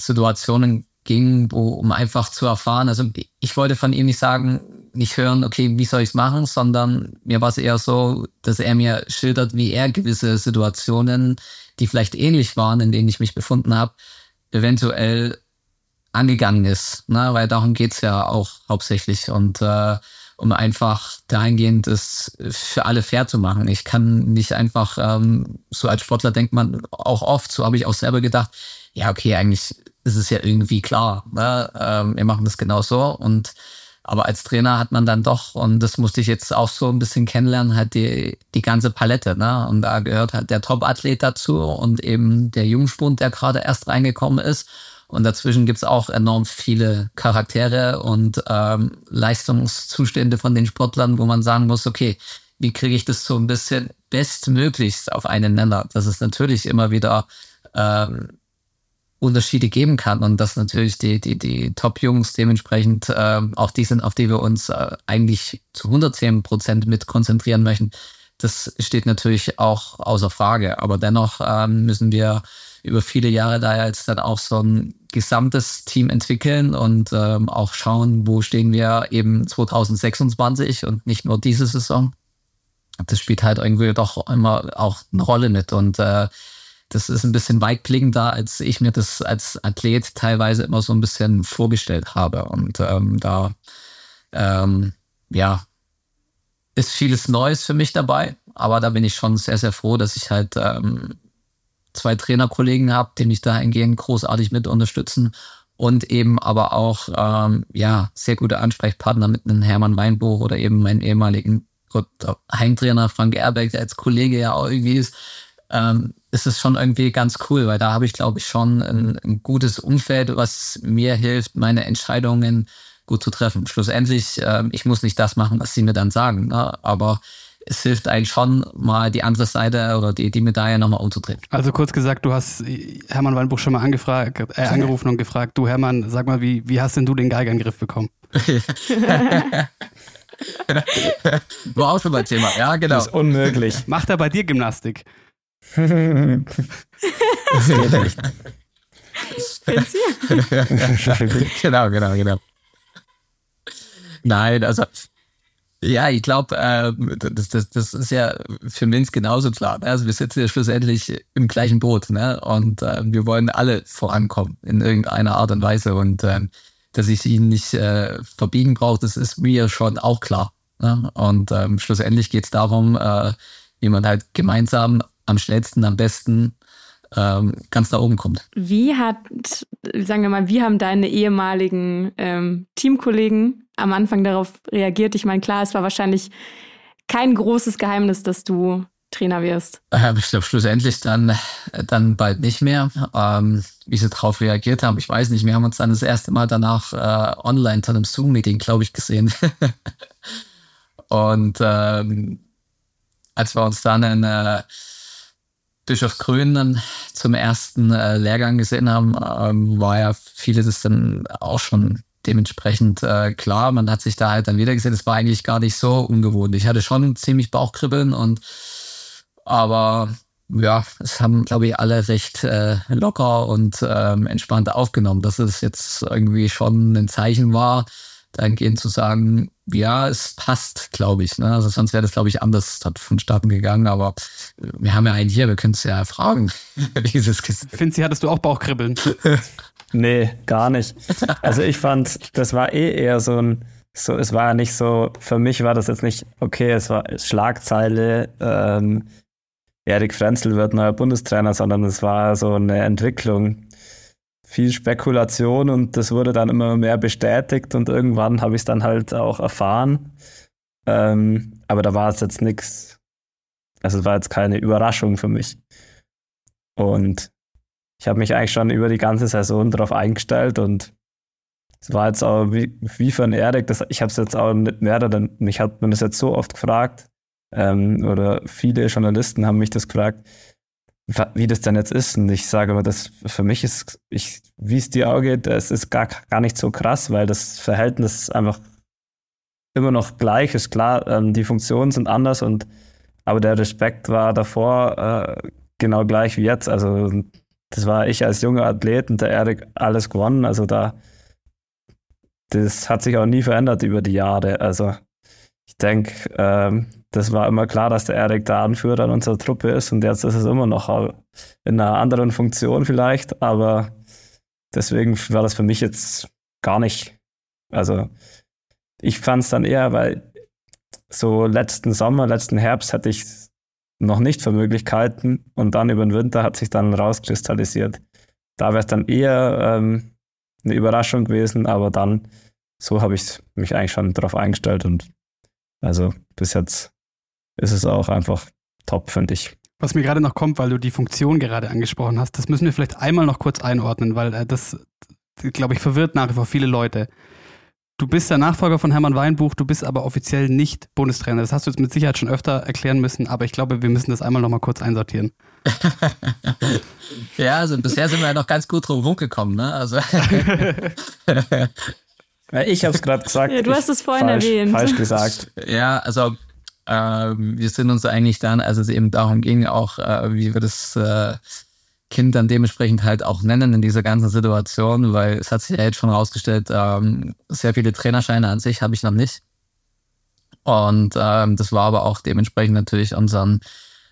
Situationen ging, wo, um einfach zu erfahren. Also ich wollte von ihm nicht sagen, nicht hören, okay, wie soll ich es machen, sondern mir war es eher so, dass er mir schildert, wie er gewisse Situationen, die vielleicht ähnlich waren, in denen ich mich befunden habe, eventuell angegangen ist. Ne? Weil darum geht's ja auch hauptsächlich. Und äh, um einfach dahingehend es für alle fair zu machen. Ich kann nicht einfach, ähm, so als Sportler denkt man auch oft, so habe ich auch selber gedacht, ja, okay, eigentlich ist es ja irgendwie klar, ne? ähm, wir machen das genau so und aber als Trainer hat man dann doch, und das musste ich jetzt auch so ein bisschen kennenlernen, halt die, die ganze Palette. Ne? Und da gehört halt der Top-Athlet dazu und eben der Jungspund, der gerade erst reingekommen ist. Und dazwischen gibt's auch enorm viele Charaktere und ähm, Leistungszustände von den Sportlern, wo man sagen muss, okay, wie kriege ich das so ein bisschen bestmöglichst auf einen Nenner? Das ist natürlich immer wieder ähm, Unterschiede geben kann und dass natürlich die, die, die Top-Jungs dementsprechend äh, auch die sind, auf die wir uns äh, eigentlich zu 110 Prozent mit konzentrieren möchten, das steht natürlich auch außer Frage. Aber dennoch ähm, müssen wir über viele Jahre da jetzt dann auch so ein gesamtes Team entwickeln und ähm, auch schauen, wo stehen wir eben 2026 und nicht nur diese Saison. Das spielt halt irgendwie doch immer auch eine Rolle mit und äh, das ist ein bisschen weitblickender, als ich mir das als Athlet teilweise immer so ein bisschen vorgestellt habe. Und ähm, da, ähm, ja, ist vieles Neues für mich dabei. Aber da bin ich schon sehr, sehr froh, dass ich halt ähm, zwei Trainerkollegen habe, die mich dahingehend großartig mit unterstützen und eben aber auch ähm, ja sehr gute Ansprechpartner mit einem Hermann Weinbuch oder eben meinen ehemaligen Heimtrainer Frank Erbeck, der als Kollege ja auch irgendwie ist, ähm, ist es schon irgendwie ganz cool, weil da habe ich, glaube ich, schon ein, ein, gutes Umfeld, was mir hilft, meine Entscheidungen gut zu treffen. Schlussendlich, äh, ich muss nicht das machen, was sie mir dann sagen, ne? aber es hilft eigentlich schon, mal die andere Seite oder die, die Medaille nochmal umzudrehen. Also kurz gesagt, du hast Hermann Weinbuch schon mal angefragt, äh, angerufen und gefragt, du Hermann, sag mal, wie, wie hast denn du den Geiger in den Griff bekommen? [LAUGHS] [LAUGHS] War auch schon mal Thema, ja, genau. Das ist unmöglich. Macht er bei dir Gymnastik? [LAUGHS] genau, genau, genau. Nein, also ja, ich glaube, äh, das, das, das ist ja für Minz genauso klar. Ne? Also wir sitzen ja schlussendlich im gleichen Boot ne? und äh, wir wollen alle vorankommen in irgendeiner Art und Weise. Und äh, dass ich ihn nicht äh, verbiegen brauche, das ist mir schon auch klar. Ne? Und ähm, schlussendlich geht es darum, äh, wie man halt gemeinsam am schnellsten, am besten ähm, ganz da oben kommt. Wie hat, sagen wir mal, wie haben deine ehemaligen ähm, Teamkollegen am Anfang darauf reagiert? Ich meine, klar, es war wahrscheinlich kein großes Geheimnis, dass du Trainer wirst. Ähm, ich glaube, schlussendlich dann, dann bald nicht mehr. Ähm, wie sie darauf reagiert haben, ich weiß nicht. Wir haben uns dann das erste Mal danach äh, online zu einem Zoom-Meeting, glaube ich, gesehen. [LAUGHS] Und ähm, als wir uns dann in äh, Bischofsgrün dann zum ersten äh, Lehrgang gesehen haben, ähm, war ja vieles dann auch schon dementsprechend äh, klar. Man hat sich da halt dann wieder gesehen. Es war eigentlich gar nicht so ungewohnt. Ich hatte schon ziemlich Bauchkribbeln und aber ja, es haben, glaube ich, alle recht äh, locker und ähm, entspannt aufgenommen, dass es jetzt irgendwie schon ein Zeichen war, dahingehend zu sagen, ja, es passt, glaube ich. Ne? Also sonst wäre das, glaube ich, anders vonstatten gegangen. Aber wir haben ja einen hier, wir können es ja fragen. [LAUGHS] Finzi, hattest du auch Bauchkribbeln? [LAUGHS] nee, gar nicht. Also ich fand, das war eh eher so ein, so, es war nicht so, für mich war das jetzt nicht, okay, es war Schlagzeile, ähm, Erik Frenzel wird neuer Bundestrainer, sondern es war so eine Entwicklung viel Spekulation und das wurde dann immer mehr bestätigt und irgendwann habe ich es dann halt auch erfahren. Ähm, aber da war es jetzt nichts, also es war jetzt keine Überraschung für mich. Und ich habe mich eigentlich schon über die ganze Saison darauf eingestellt und es war jetzt auch wie, wie ein Erik, das, ich habe es jetzt auch nicht mehr, denn mich hat man das jetzt so oft gefragt ähm, oder viele Journalisten haben mich das gefragt, wie das denn jetzt ist. Und ich sage aber, das für mich ist, ich, wie es dir auch geht, es ist gar, gar nicht so krass, weil das Verhältnis einfach immer noch gleich ist. Klar, ähm, die Funktionen sind anders und aber der Respekt war davor äh, genau gleich wie jetzt. Also das war ich als junger Athlet und der Erik alles gewonnen. Also da das hat sich auch nie verändert über die Jahre. Also ich denke, ähm, das war immer klar, dass der Erik der Anführer in unserer Truppe ist und jetzt ist es immer noch in einer anderen Funktion vielleicht, aber deswegen war das für mich jetzt gar nicht. Also ich fand es dann eher, weil so letzten Sommer, letzten Herbst hatte ich noch nicht für Möglichkeiten und dann über den Winter hat sich dann rauskristallisiert. Da wäre es dann eher ähm, eine Überraschung gewesen, aber dann so habe ich mich eigentlich schon darauf eingestellt und also bis jetzt ist es auch einfach top, finde ich. Was mir gerade noch kommt, weil du die Funktion gerade angesprochen hast, das müssen wir vielleicht einmal noch kurz einordnen, weil äh, das, glaube ich, verwirrt nach wie vor viele Leute. Du bist der Nachfolger von Hermann Weinbuch, du bist aber offiziell nicht Bundestrainer. Das hast du jetzt mit Sicherheit schon öfter erklären müssen, aber ich glaube, wir müssen das einmal noch mal kurz einsortieren. [LAUGHS] ja, also bisher sind wir ja noch ganz gut drum rumgekommen, ne? Also [LAUGHS] ich habe es gerade gesagt. Ja, du hast es vorhin falsch, erwähnt. Falsch gesagt. Ja, also Ähm, wir sind uns eigentlich dann, als es eben darum ging, auch äh, wie wir das äh, Kind dann dementsprechend halt auch nennen in dieser ganzen Situation, weil es hat sich ja jetzt schon herausgestellt, ähm, sehr viele Trainerscheine an sich habe ich noch nicht. Und ähm, das war aber auch dementsprechend natürlich unseren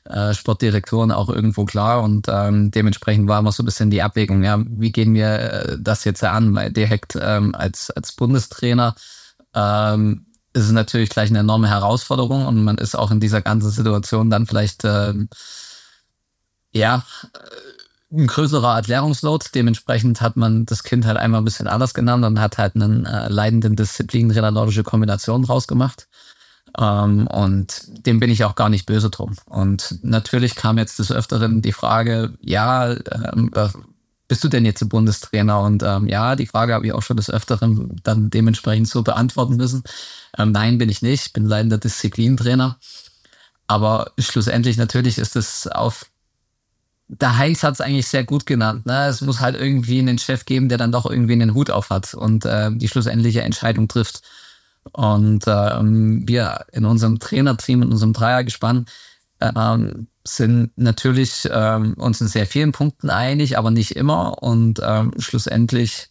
äh, Sportdirektoren auch irgendwo klar und ähm, dementsprechend war immer so ein bisschen die Abwägung, ja, wie gehen wir äh, das jetzt an, weil direkt ähm, als, als Bundestrainer ähm, ist es natürlich gleich eine enorme Herausforderung und man ist auch in dieser ganzen Situation dann vielleicht ähm, ja ein größerer Erklärungsload. Dementsprechend hat man das Kind halt einmal ein bisschen anders genannt und hat halt einen äh, leidenden Disziplintrainer nordische Kombination draus gemacht. Ähm, und dem bin ich auch gar nicht böse drum. Und natürlich kam jetzt des Öfteren die Frage, ja, ähm, bist du denn jetzt ein Bundestrainer? Und ähm, ja, die Frage habe ich auch schon des Öfteren dann dementsprechend so beantworten müssen. Ähm, nein, bin ich nicht, bin leidender Disziplintrainer. Aber schlussendlich natürlich ist es auf der Heinz hat es eigentlich sehr gut genannt. Ne? Es muss halt irgendwie einen Chef geben, der dann doch irgendwie einen Hut auf hat und äh, die schlussendliche Entscheidung trifft. Und ähm, wir in unserem Trainerteam, in unserem Dreiergespann, ähm, sind natürlich ähm, uns in sehr vielen Punkten einig, aber nicht immer. Und ähm, schlussendlich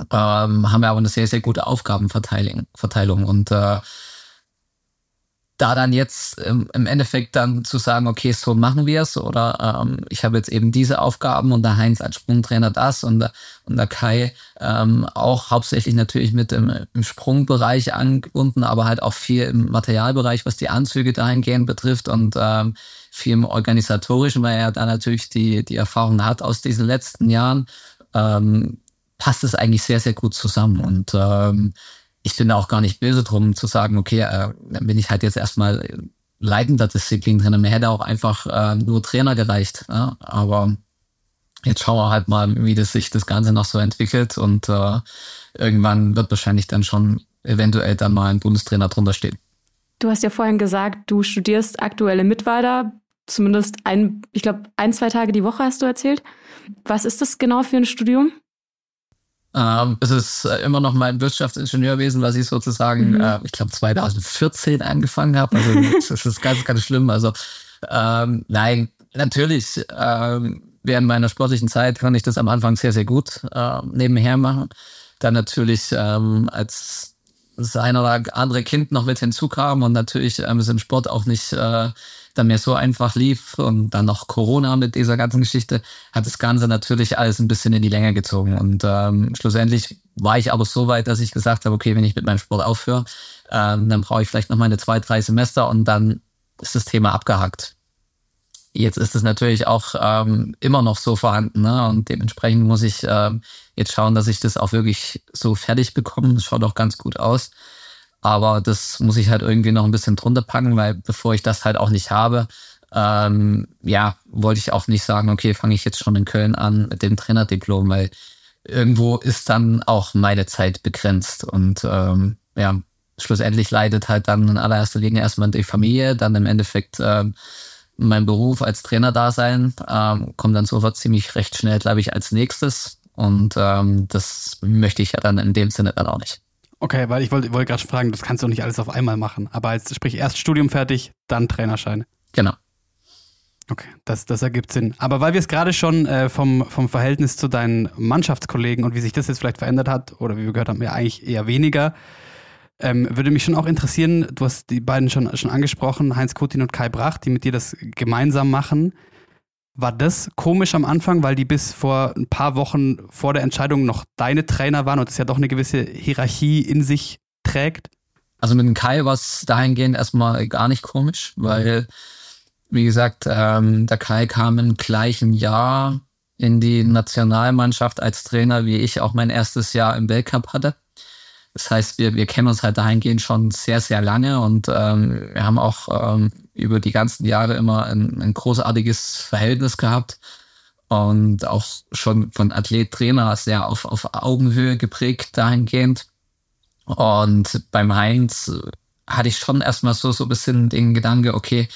ähm, haben wir aber eine sehr, sehr gute Aufgabenverteilung. Verteilung. Und äh, da dann jetzt ähm, im Endeffekt dann zu sagen, okay, so machen wir es oder ähm, ich habe jetzt eben diese Aufgaben und der Heinz als Sprungtrainer das und, und der Kai ähm, auch hauptsächlich natürlich mit im, im Sprungbereich angebunden, aber halt auch viel im Materialbereich, was die Anzüge dahingehend betrifft und ähm, viel im Organisatorischen, weil er da natürlich die, die Erfahrung hat aus diesen letzten Jahren, ähm, passt es eigentlich sehr, sehr gut zusammen und ähm, ich bin da auch gar nicht böse drum zu sagen, okay, äh, dann bin ich halt jetzt erstmal leitender Disziplin drin. Mir hätte auch einfach äh, nur Trainer gereicht. Ja? Aber jetzt schauen wir halt mal, wie das sich das Ganze noch so entwickelt und äh, irgendwann wird wahrscheinlich dann schon eventuell dann mal ein Bundestrainer drunter stehen. Du hast ja vorhin gesagt, du studierst aktuell in zumindest ein, ich glaube, ein, zwei Tage die Woche hast du erzählt. Was ist das genau für ein Studium? Ähm, es ist äh, immer noch mein Wirtschaftsingenieurwesen, was ich sozusagen, mhm. äh, ich glaube 2014 angefangen habe. Also [LAUGHS] das ist ganz, ganz schlimm. Also ähm, nein, natürlich. Ähm, während meiner sportlichen Zeit kann ich das am Anfang sehr, sehr gut äh, nebenher machen. Dann natürlich ähm, als sein oder andere Kind noch mit hinzukam und natürlich ähm, ist im Sport auch nicht äh, dann mehr so einfach lief und dann noch Corona mit dieser ganzen Geschichte, hat das Ganze natürlich alles ein bisschen in die Länge gezogen. Und ähm, schlussendlich war ich aber so weit, dass ich gesagt habe, okay, wenn ich mit meinem Sport aufhöre, ähm, dann brauche ich vielleicht noch meine zwei, drei Semester und dann ist das Thema abgehakt. Jetzt ist es natürlich auch ähm, immer noch so vorhanden ne? und dementsprechend muss ich ähm, jetzt schauen, dass ich das auch wirklich so fertig bekomme. Das schaut auch ganz gut aus. Aber das muss ich halt irgendwie noch ein bisschen drunter packen, weil bevor ich das halt auch nicht habe, ähm, ja, wollte ich auch nicht sagen, okay, fange ich jetzt schon in Köln an mit dem Trainerdiplom, weil irgendwo ist dann auch meine Zeit begrenzt. Und ähm, ja, schlussendlich leidet halt dann in allererster Linie erstmal die Familie, dann im Endeffekt ähm, mein Beruf als Trainer da sein, ähm, kommt dann sofort ziemlich recht schnell, glaube ich, als nächstes. Und ähm, das möchte ich ja dann in dem Sinne dann auch nicht. Okay, weil ich wollte wollt gerade fragen, das kannst du nicht alles auf einmal machen. Aber jetzt sprich erst Studium fertig, dann Trainerschein. Genau. Okay, das, das ergibt Sinn. Aber weil wir es gerade schon äh, vom, vom Verhältnis zu deinen Mannschaftskollegen und wie sich das jetzt vielleicht verändert hat, oder wie wir gehört haben, ja eigentlich eher weniger, ähm, würde mich schon auch interessieren, du hast die beiden schon, schon angesprochen, Heinz Kutin und Kai Brach, die mit dir das gemeinsam machen. War das komisch am Anfang, weil die bis vor ein paar Wochen vor der Entscheidung noch deine Trainer waren und es ja doch eine gewisse Hierarchie in sich trägt? Also mit dem Kai war es dahingehend erstmal gar nicht komisch, weil, wie gesagt, ähm, der Kai kam im gleichen Jahr in die Nationalmannschaft als Trainer, wie ich auch mein erstes Jahr im Weltcup hatte. Das heißt, wir, wir kennen uns halt dahingehend schon sehr, sehr lange und ähm, wir haben auch ähm, über die ganzen Jahre immer ein, ein großartiges Verhältnis gehabt und auch schon von Athlet-Trainer sehr auf, auf Augenhöhe geprägt dahingehend. Und beim Heinz hatte ich schon erstmal so, so ein bisschen den Gedanke, okay,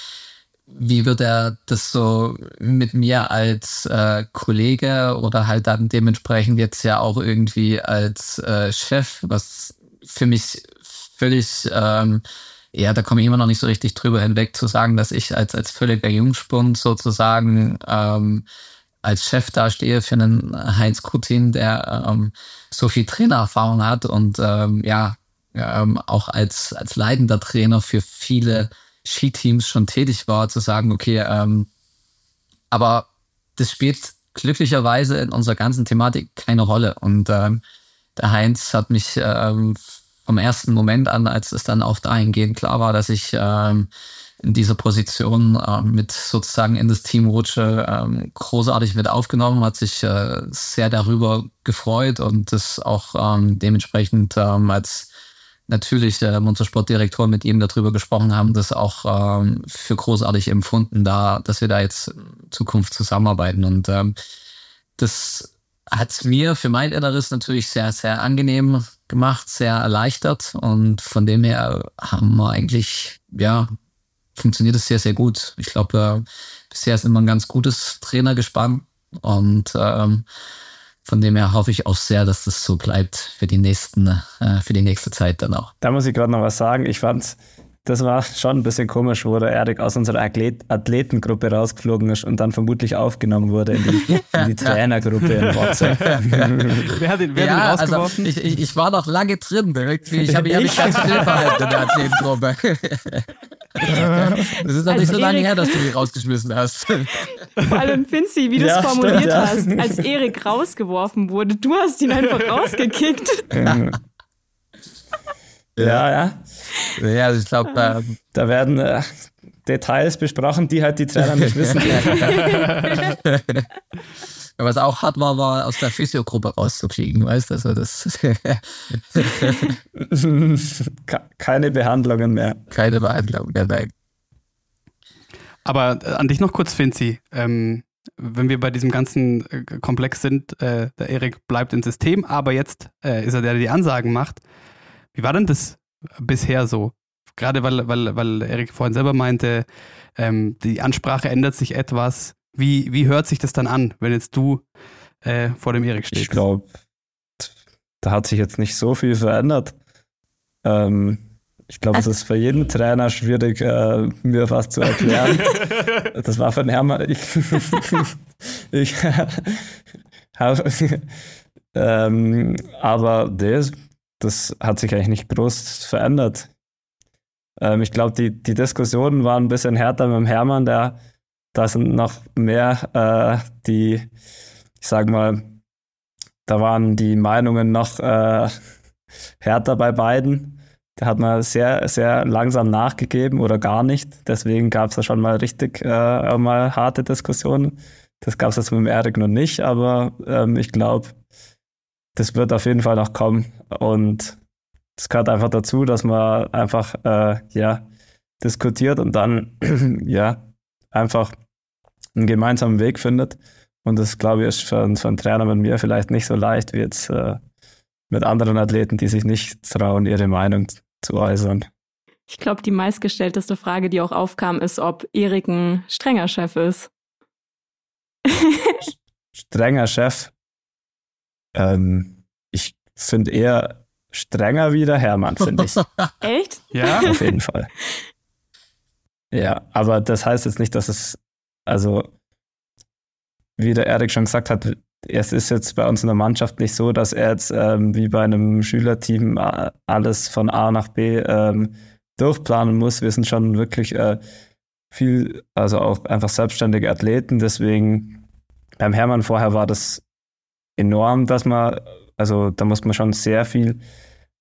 wie wird er das so mit mir als äh, Kollege oder halt dann dementsprechend jetzt ja auch irgendwie als äh, Chef, was für mich völlig ähm, ja, da komme ich immer noch nicht so richtig drüber hinweg zu sagen, dass ich als, als völliger Jungspund sozusagen ähm, als Chef dastehe für einen Heinz Kutin, der ähm, so viel Trainererfahrung hat und ähm, ja, ähm, auch als, als leidender Trainer für viele Skiteams schon tätig war, zu sagen, okay, ähm, aber das spielt glücklicherweise in unserer ganzen Thematik keine Rolle. Und ähm, der Heinz hat mich ähm, vom ersten Moment an, als es dann auch dahingehend klar war, dass ich ähm, in dieser Position äh, mit sozusagen in das Team rutsche, ähm, großartig mit aufgenommen, hat sich äh, sehr darüber gefreut und das auch ähm, dementsprechend ähm, als natürlich äh, unser Sportdirektor mit ihm darüber gesprochen haben, das auch ähm, für großartig empfunden, da, dass wir da jetzt in Zukunft zusammenarbeiten. Und ähm, das hat mir für mein Inneres natürlich sehr, sehr angenehm gemacht, sehr erleichtert. Und von dem her haben wir eigentlich, ja, funktioniert es sehr, sehr gut. Ich glaube, äh, bisher ist immer ein ganz gutes Trainergespann und ähm, von dem her hoffe ich auch sehr, dass das so bleibt für die nächsten, äh, für die nächste Zeit dann auch. Da muss ich gerade noch was sagen. Ich fand das war schon ein bisschen komisch, wo der Erik aus unserer Athlet Athletengruppe rausgeflogen ist und dann vermutlich aufgenommen wurde in die, in die [LAUGHS] Trainergruppe in WhatsApp. [LAUGHS] wer hat ihn, wer ja, hat ihn also rausgeworfen? ich, ich, ich war noch lange drin. Irgendwie. Ich habe mich hab mich ganz still verhalten in der Athletengruppe. [LAUGHS] Das ist noch Als nicht so lange Erik- her, dass du mich rausgeschmissen hast. Vor allem Finzi, wie du es Ja, formuliert stimmt, ja. hast, als Erik rausgeworfen wurde. Du hast ihn einfach rausgekickt. Ja, ja. Ja, also ich glaube, ähm, Da werden äh, Details besprochen, die halt die Trainer nicht wissen. [LAUGHS] was auch hart war, war aus der Physiogruppe rauszufliegen, weißt du? Also das [LAUGHS] Ke- Keine Behandlungen mehr. keine Behandlung. Ja, nein. Aber äh, an dich noch kurz, Finzi. Ähm, wenn wir bei diesem ganzen äh, Komplex sind, äh, der Erik bleibt im System, aber jetzt äh, ist er der, der die Ansagen macht. Wie war denn das bisher so? Gerade weil, weil, weil Erik vorhin selber meinte, ähm, die Ansprache ändert sich etwas. Wie, wie hört sich das dann an, wenn jetzt du äh, vor dem Erik stehst? Ich glaube, da hat sich jetzt nicht so viel verändert. Ähm, ich glaube, es ist für jeden Trainer schwierig, äh, mir was zu erklären. [LAUGHS] das war von Hermann. [LAUGHS] Ich, [LAUGHS] ich hab, ähm, aber das, das hat sich eigentlich nicht groß verändert. Ähm, ich glaube, die, die Diskussionen waren ein bisschen härter mit dem Hermann, der da sind noch mehr äh, die, ich sag mal, da waren die Meinungen noch äh, härter bei beiden. Da hat man sehr, sehr langsam nachgegeben oder gar nicht. Deswegen gab es da schon mal richtig äh, mal harte Diskussionen. Das gab es jetzt mit dem Erik noch nicht, aber ähm, ich glaube, das wird auf jeden Fall noch kommen. Und es gehört einfach dazu, dass man einfach äh, ja, diskutiert und dann [CLEARS THROAT] ja einfach einen gemeinsamen Weg findet. Und das, glaube ich, ist für, einen- für einen Trainer mit mir vielleicht nicht so leicht wie jetzt äh, mit anderen Athleten, die sich nicht trauen, ihre Meinung zu äußern. Ich glaube, die meistgestellteste Frage, die auch aufkam, ist, ob Erik ein strenger Chef ist. Strenger Chef. Ähm, ich finde eher strenger wie der Hermann, finde ich. [LAUGHS] Echt? Ja? Auf jeden Fall. Ja, aber das heißt jetzt nicht, dass es, also, wie der Erik schon gesagt hat, es ist jetzt bei uns in der Mannschaft nicht so, dass er jetzt ähm, wie bei einem Schülerteam äh, alles von A nach B ähm, durchplanen muss. Wir sind schon wirklich äh, viel, also auch einfach selbstständige Athleten. Deswegen beim Hermann vorher war das enorm, dass man, also da muss man schon sehr viel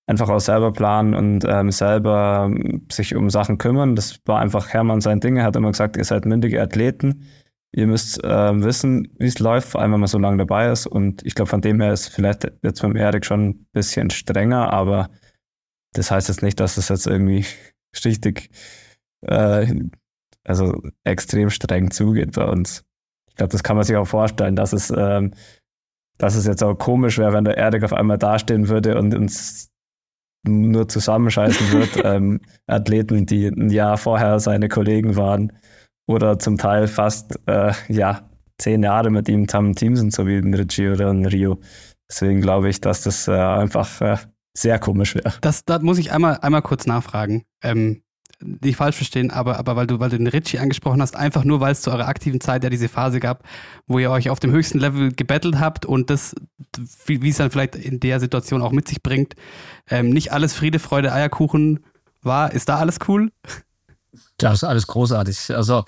einfach auch selber planen und ähm, selber ähm, sich um Sachen kümmern. Das war einfach Hermann sein Ding. Er hat immer gesagt, ihr seid mündige Athleten. Ihr müsst ähm, wissen, wie es läuft, vor allem wenn man so lange dabei ist. Und ich glaube, von dem her ist vielleicht jetzt beim Erik schon ein bisschen strenger, aber das heißt jetzt nicht, dass es jetzt irgendwie richtig, äh, also extrem streng zugeht bei uns. Ich glaube, das kann man sich auch vorstellen, dass es, ähm, dass es jetzt auch komisch wäre, wenn der Erik auf einmal dastehen würde und uns nur zusammenscheißen wird. [LAUGHS] ähm, Athleten, die ein Jahr vorher seine Kollegen waren oder zum Teil fast äh, ja, zehn Jahre mit ihm am Team sind, so wie ein Richie oder ein Rio. Deswegen glaube ich, dass das äh, einfach äh, sehr komisch wäre. Das, da muss ich einmal, einmal kurz nachfragen. Ähm, nicht falsch verstehen, aber, aber weil du, weil du den Richie angesprochen hast, einfach nur, weil es zu eurer aktiven Zeit ja diese Phase gab, wo ihr euch auf dem höchsten Level gebettelt habt und das, wie, wie es dann vielleicht in der Situation auch mit sich bringt, ähm, nicht alles Friede, Freude, Eierkuchen war. Ist da alles cool? Das ist alles großartig. Also,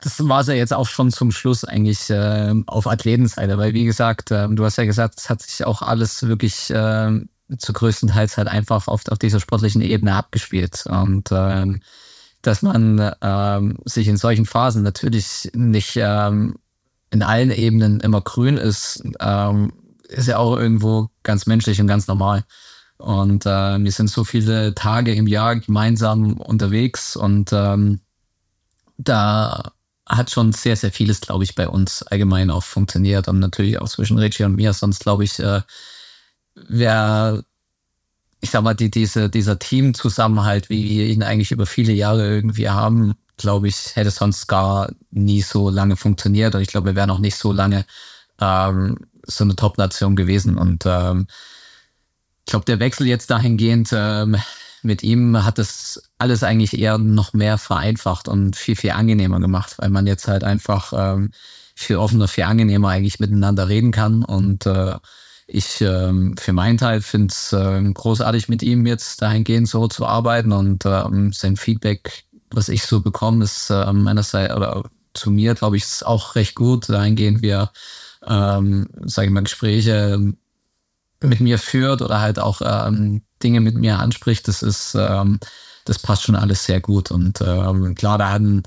das war es ja jetzt auch schon zum Schluss eigentlich äh, auf Athletenseite, weil wie gesagt, äh, du hast ja gesagt, es hat sich auch alles wirklich äh, zu größten Teils halt einfach auf, auf dieser sportlichen Ebene abgespielt. Und ähm, dass man ähm, sich in solchen Phasen natürlich nicht ähm, in allen Ebenen immer grün ist, ähm, ist ja auch irgendwo ganz menschlich und ganz normal. Und äh, wir sind so viele Tage im Jahr gemeinsam unterwegs und ähm, da hat schon sehr, sehr vieles, glaube ich, bei uns allgemein auch funktioniert und natürlich auch zwischen Reggie und mir. Sonst, glaube ich, äh, wäre, ich sag mal, die, diese, dieser Teamzusammenhalt, wie wir ihn eigentlich über viele Jahre irgendwie haben, glaube ich, hätte sonst gar nie so lange funktioniert. Und ich glaube, wir wären auch nicht so lange ähm, so eine Top-Nation gewesen. Und ähm, ich glaube, der Wechsel jetzt dahingehend ähm, mit ihm hat das alles eigentlich eher noch mehr vereinfacht und viel, viel angenehmer gemacht, weil man jetzt halt einfach ähm, viel offener, viel angenehmer eigentlich miteinander reden kann. Und äh, ich ähm, für meinen Teil finde es äh, großartig, mit ihm jetzt dahingehend so zu arbeiten und ähm, sein Feedback, was ich so bekomme, ist äh, meinerseits oder zu mir, glaube ich, ist auch recht gut. Dahingehend wir, ähm, sage ich mal, Gespräche mit mir führt oder halt auch ähm, Dinge mit mir anspricht, das ist, ähm, das passt schon alles sehr gut. Und ähm, klar, da hatten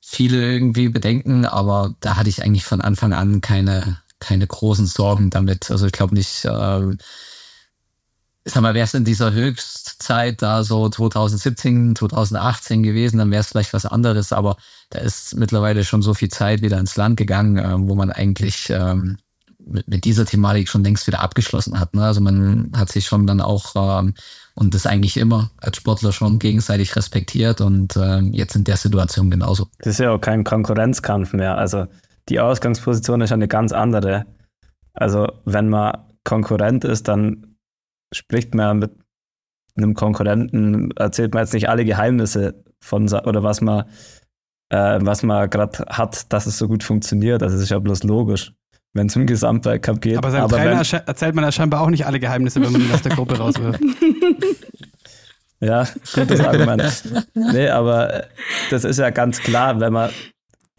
viele irgendwie Bedenken, aber da hatte ich eigentlich von Anfang an keine, keine großen Sorgen damit. Also ich glaube nicht, äh, sag mal, wäre es in dieser Höchstzeit da so 2017, 2018 gewesen, dann wäre es vielleicht was anderes, aber da ist mittlerweile schon so viel Zeit wieder ins Land gegangen, äh, wo man eigentlich ähm, mit, mit dieser Thematik schon längst wieder abgeschlossen hat. Ne? Also man hat sich schon dann auch ähm, und das eigentlich immer als Sportler schon gegenseitig respektiert und ähm, jetzt in der Situation genauso. Das ist ja auch kein Konkurrenzkampf mehr. Also die Ausgangsposition ist eine ganz andere. Also wenn man Konkurrent ist, dann spricht man mit einem Konkurrenten, erzählt man jetzt nicht alle Geheimnisse von oder was man äh, was man gerade hat, dass es so gut funktioniert. Das ist ja bloß logisch wenn es um Gesamtweltcup geht. Aber seinem aber Trainer wenn, erzählt man ja scheinbar auch nicht alle Geheimnisse, wenn man ihn aus der Gruppe rauswirft. [LAUGHS] ja, gutes Argument. nee, aber das ist ja ganz klar, wenn man,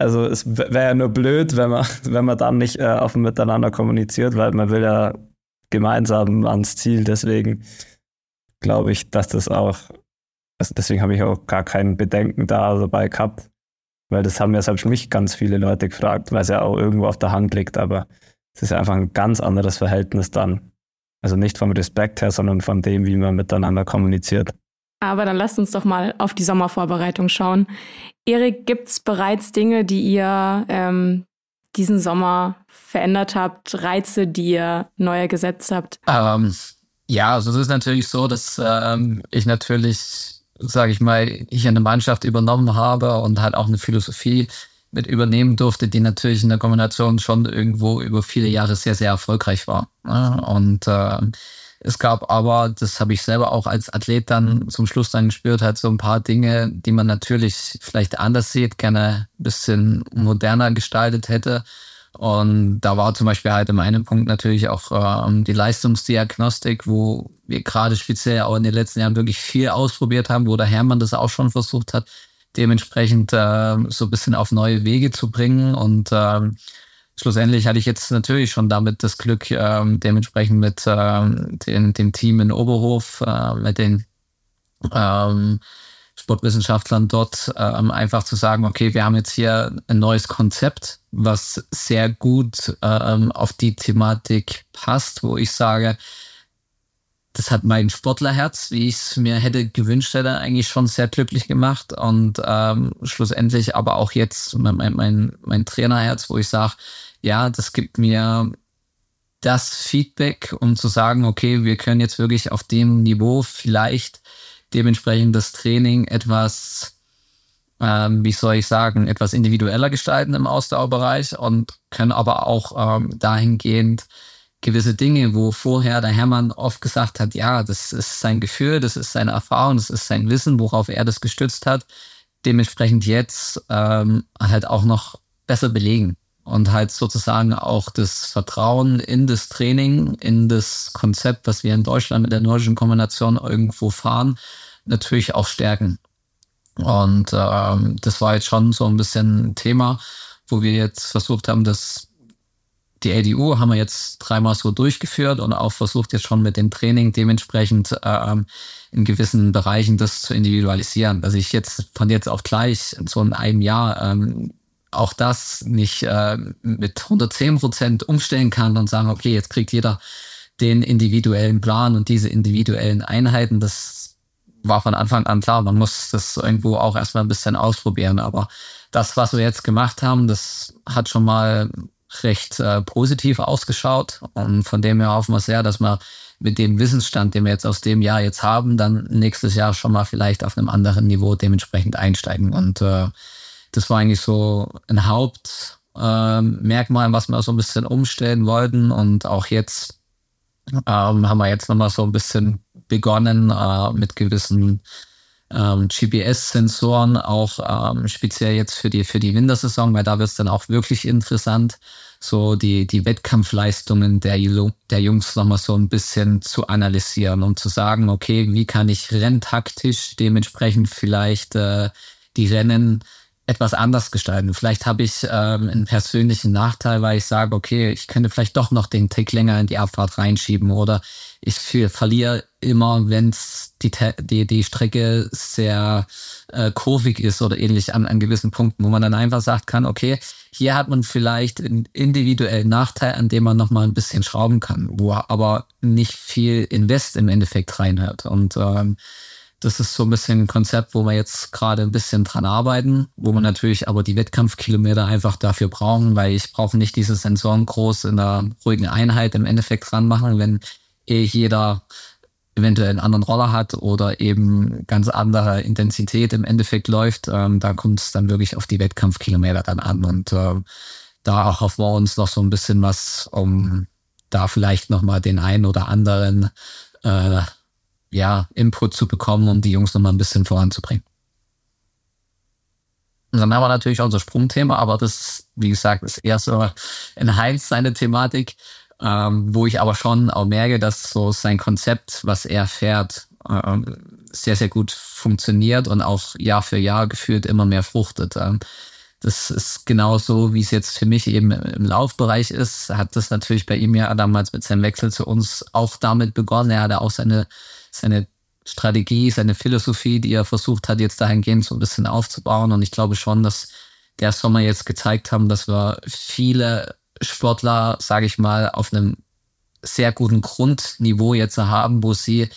also es wäre ja nur blöd, wenn man, [LAUGHS] wenn man dann nicht äh, offen miteinander kommuniziert, weil man will ja gemeinsam ans Ziel. Deswegen glaube ich, dass das auch, also deswegen habe ich auch gar kein Bedenken da dabei gehabt, weil das haben ja selbst mich ganz viele Leute gefragt, weil es ja auch irgendwo auf der Hand liegt, aber es ist ja einfach ein ganz anderes Verhältnis dann. Also nicht vom Respekt her, sondern von dem, wie man miteinander kommuniziert. Aber dann lasst uns doch mal auf die Sommervorbereitung schauen. Erik, gibt es bereits Dinge, die ihr ähm, diesen Sommer verändert habt, Reize, die ihr neu gesetzt habt? Ähm, ja, also es ist natürlich so, dass ähm, ich natürlich sage ich mal, ich eine Mannschaft übernommen habe und halt auch eine Philosophie mit übernehmen durfte, die natürlich in der Kombination schon irgendwo über viele Jahre sehr, sehr erfolgreich war. Und äh, es gab aber, das habe ich selber auch als Athlet dann zum Schluss dann gespürt, halt so ein paar Dinge, die man natürlich vielleicht anders sieht, gerne ein bisschen moderner gestaltet hätte. Und da war zum Beispiel halt in meinem Punkt natürlich auch ähm, die Leistungsdiagnostik, wo wir gerade speziell auch in den letzten Jahren wirklich viel ausprobiert haben, wo der Hermann das auch schon versucht hat, dementsprechend äh, so ein bisschen auf neue Wege zu bringen. Und ähm, schlussendlich hatte ich jetzt natürlich schon damit das Glück, ähm, dementsprechend mit ähm, den, dem Team in Oberhof, äh, mit den ähm, Sportwissenschaftlern dort ähm, einfach zu sagen, okay, wir haben jetzt hier ein neues Konzept, was sehr gut ähm, auf die Thematik passt, wo ich sage, das hat mein Sportlerherz, wie ich es mir hätte gewünscht hätte, eigentlich schon sehr glücklich gemacht und ähm, schlussendlich aber auch jetzt mein, mein, mein Trainerherz, wo ich sage, ja, das gibt mir das Feedback, um zu sagen, okay, wir können jetzt wirklich auf dem Niveau vielleicht dementsprechend das Training etwas, ähm, wie soll ich sagen, etwas individueller gestalten im Ausdauerbereich und können aber auch ähm, dahingehend gewisse Dinge, wo vorher der Hermann oft gesagt hat, ja, das ist sein Gefühl, das ist seine Erfahrung, das ist sein Wissen, worauf er das gestützt hat, dementsprechend jetzt ähm, halt auch noch besser belegen und halt sozusagen auch das Vertrauen in das Training, in das Konzept, was wir in Deutschland mit der nordischen Kombination irgendwo fahren, natürlich auch stärken. Und ähm, das war jetzt schon so ein bisschen ein Thema, wo wir jetzt versucht haben, das die ADU haben wir jetzt dreimal so durchgeführt und auch versucht jetzt schon mit dem Training dementsprechend ähm, in gewissen Bereichen das zu individualisieren. Dass ich jetzt von jetzt auf gleich so in einem Jahr ähm, auch das nicht äh, mit 110 Prozent umstellen kann und sagen, okay, jetzt kriegt jeder den individuellen Plan und diese individuellen Einheiten. Das war von Anfang an klar. Man muss das irgendwo auch erstmal ein bisschen ausprobieren. Aber das, was wir jetzt gemacht haben, das hat schon mal recht äh, positiv ausgeschaut. Und von dem her hoffen wir sehr, dass wir mit dem Wissensstand, den wir jetzt aus dem Jahr jetzt haben, dann nächstes Jahr schon mal vielleicht auf einem anderen Niveau dementsprechend einsteigen. Und äh, das war eigentlich so ein Hauptmerkmal, äh, was wir so ein bisschen umstellen wollten. Und auch jetzt ähm, haben wir jetzt nochmal so ein bisschen begonnen äh, mit gewissen ähm, GPS-Sensoren, auch ähm, speziell jetzt für die, für die Wintersaison, weil da wird es dann auch wirklich interessant, so die, die Wettkampfleistungen der, der Jungs nochmal so ein bisschen zu analysieren und zu sagen, okay, wie kann ich renntaktisch dementsprechend vielleicht äh, die Rennen etwas anders gestalten. Vielleicht habe ich ähm, einen persönlichen Nachteil, weil ich sage, okay, ich könnte vielleicht doch noch den Tick länger in die Abfahrt reinschieben oder ich verliere immer, wenn die, die, die Strecke sehr äh, kurvig ist oder ähnlich an, an gewissen Punkten, wo man dann einfach sagt kann, okay, hier hat man vielleicht einen individuellen Nachteil, an dem man nochmal ein bisschen schrauben kann, wo aber nicht viel Invest im Endeffekt reinhört. Und ähm, das ist so ein bisschen ein Konzept, wo wir jetzt gerade ein bisschen dran arbeiten, wo wir natürlich aber die Wettkampfkilometer einfach dafür brauchen, weil ich brauche nicht diese Sensoren groß in einer ruhigen Einheit im Endeffekt dran machen, wenn eh jeder eventuell einen anderen Roller hat oder eben ganz andere Intensität im Endeffekt läuft, ähm, da kommt es dann wirklich auf die Wettkampfkilometer dann an. Und äh, da hoffen wir uns noch so ein bisschen was, um da vielleicht nochmal den einen oder anderen äh, ja, Input zu bekommen, um die Jungs nochmal ein bisschen voranzubringen. Und dann haben wir natürlich unser Sprungthema, aber das, wie gesagt, ist eher so in Heinz seine Thematik, ähm, wo ich aber schon auch merke, dass so sein Konzept, was er fährt, ähm, sehr, sehr gut funktioniert und auch Jahr für Jahr gefühlt immer mehr fruchtet. Ähm, das ist genauso, wie es jetzt für mich eben im Laufbereich ist. Hat das natürlich bei ihm ja damals mit seinem Wechsel zu uns auch damit begonnen. Er hatte auch seine seine Strategie, seine Philosophie, die er versucht hat, jetzt dahingehend so ein bisschen aufzubauen. Und ich glaube schon, dass der Sommer jetzt gezeigt haben, dass wir viele Sportler, sage ich mal, auf einem sehr guten Grundniveau jetzt haben, wo sie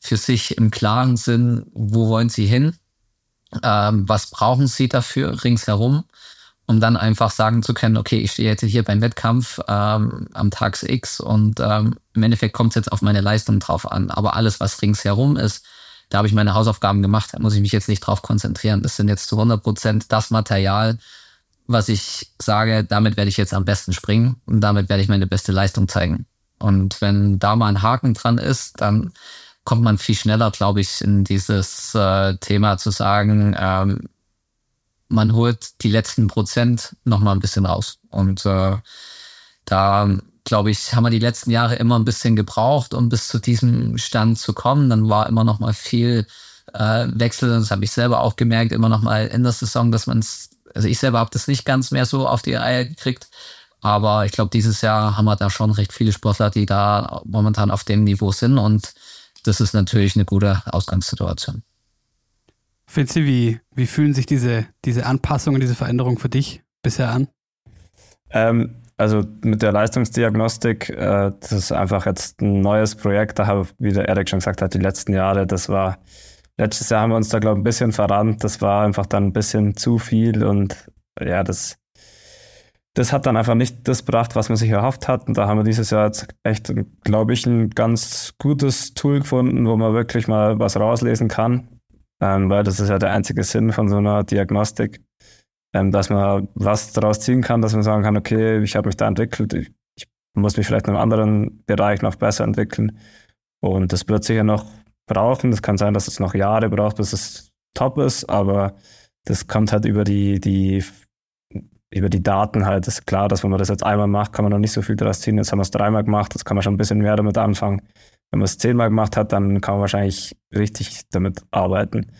für sich im Klaren sind, wo wollen sie hin, ähm, was brauchen sie dafür ringsherum um dann einfach sagen zu können, okay, ich stehe jetzt hier beim Wettkampf ähm, am Tag X und ähm, im Endeffekt kommt es jetzt auf meine Leistung drauf an. Aber alles, was ringsherum ist, da habe ich meine Hausaufgaben gemacht, da muss ich mich jetzt nicht drauf konzentrieren. Das sind jetzt zu 100 Prozent das Material, was ich sage, damit werde ich jetzt am besten springen und damit werde ich meine beste Leistung zeigen. Und wenn da mal ein Haken dran ist, dann kommt man viel schneller, glaube ich, in dieses äh, Thema zu sagen, ähm, man holt die letzten Prozent noch mal ein bisschen raus. Und äh, da, glaube ich, haben wir die letzten Jahre immer ein bisschen gebraucht, um bis zu diesem Stand zu kommen. Dann war immer noch mal viel äh, Wechsel. Das habe ich selber auch gemerkt, immer noch mal in der Saison, dass man es, also ich selber habe das nicht ganz mehr so auf die Reihe gekriegt. Aber ich glaube, dieses Jahr haben wir da schon recht viele Sportler, die da momentan auf dem Niveau sind. Und das ist natürlich eine gute Ausgangssituation. Fitzi, wie, wie fühlen sich diese, diese Anpassungen, diese Veränderungen für dich bisher an? Ähm, also mit der Leistungsdiagnostik, äh, das ist einfach jetzt ein neues Projekt. Da habe, wie der Erik schon gesagt hat, die letzten Jahre, das war, letztes Jahr haben wir uns da, glaube ich, ein bisschen verrannt. Das war einfach dann ein bisschen zu viel und ja, das, das hat dann einfach nicht das gebracht, was man sich erhofft hat. Und da haben wir dieses Jahr jetzt echt, glaube ich, ein ganz gutes Tool gefunden, wo man wirklich mal was rauslesen kann ähm, weil das ist ja der einzige Sinn von so einer Diagnostik, ähm, dass man was daraus ziehen kann, dass man sagen kann, okay, ich habe mich da entwickelt, ich, muss mich vielleicht in einem anderen Bereich noch besser entwickeln. Und das wird sicher noch brauchen. Es kann sein, dass es noch Jahre braucht, bis es top ist, aber das kommt halt über die, die, über die Daten halt. Ist klar, dass wenn man das jetzt einmal macht, kann man noch nicht so viel daraus ziehen. Jetzt haben wir es dreimal gemacht, jetzt kann man schon ein bisschen mehr damit anfangen. Wenn man es zehnmal gemacht hat, dann kann man wahrscheinlich richtig damit arbeiten.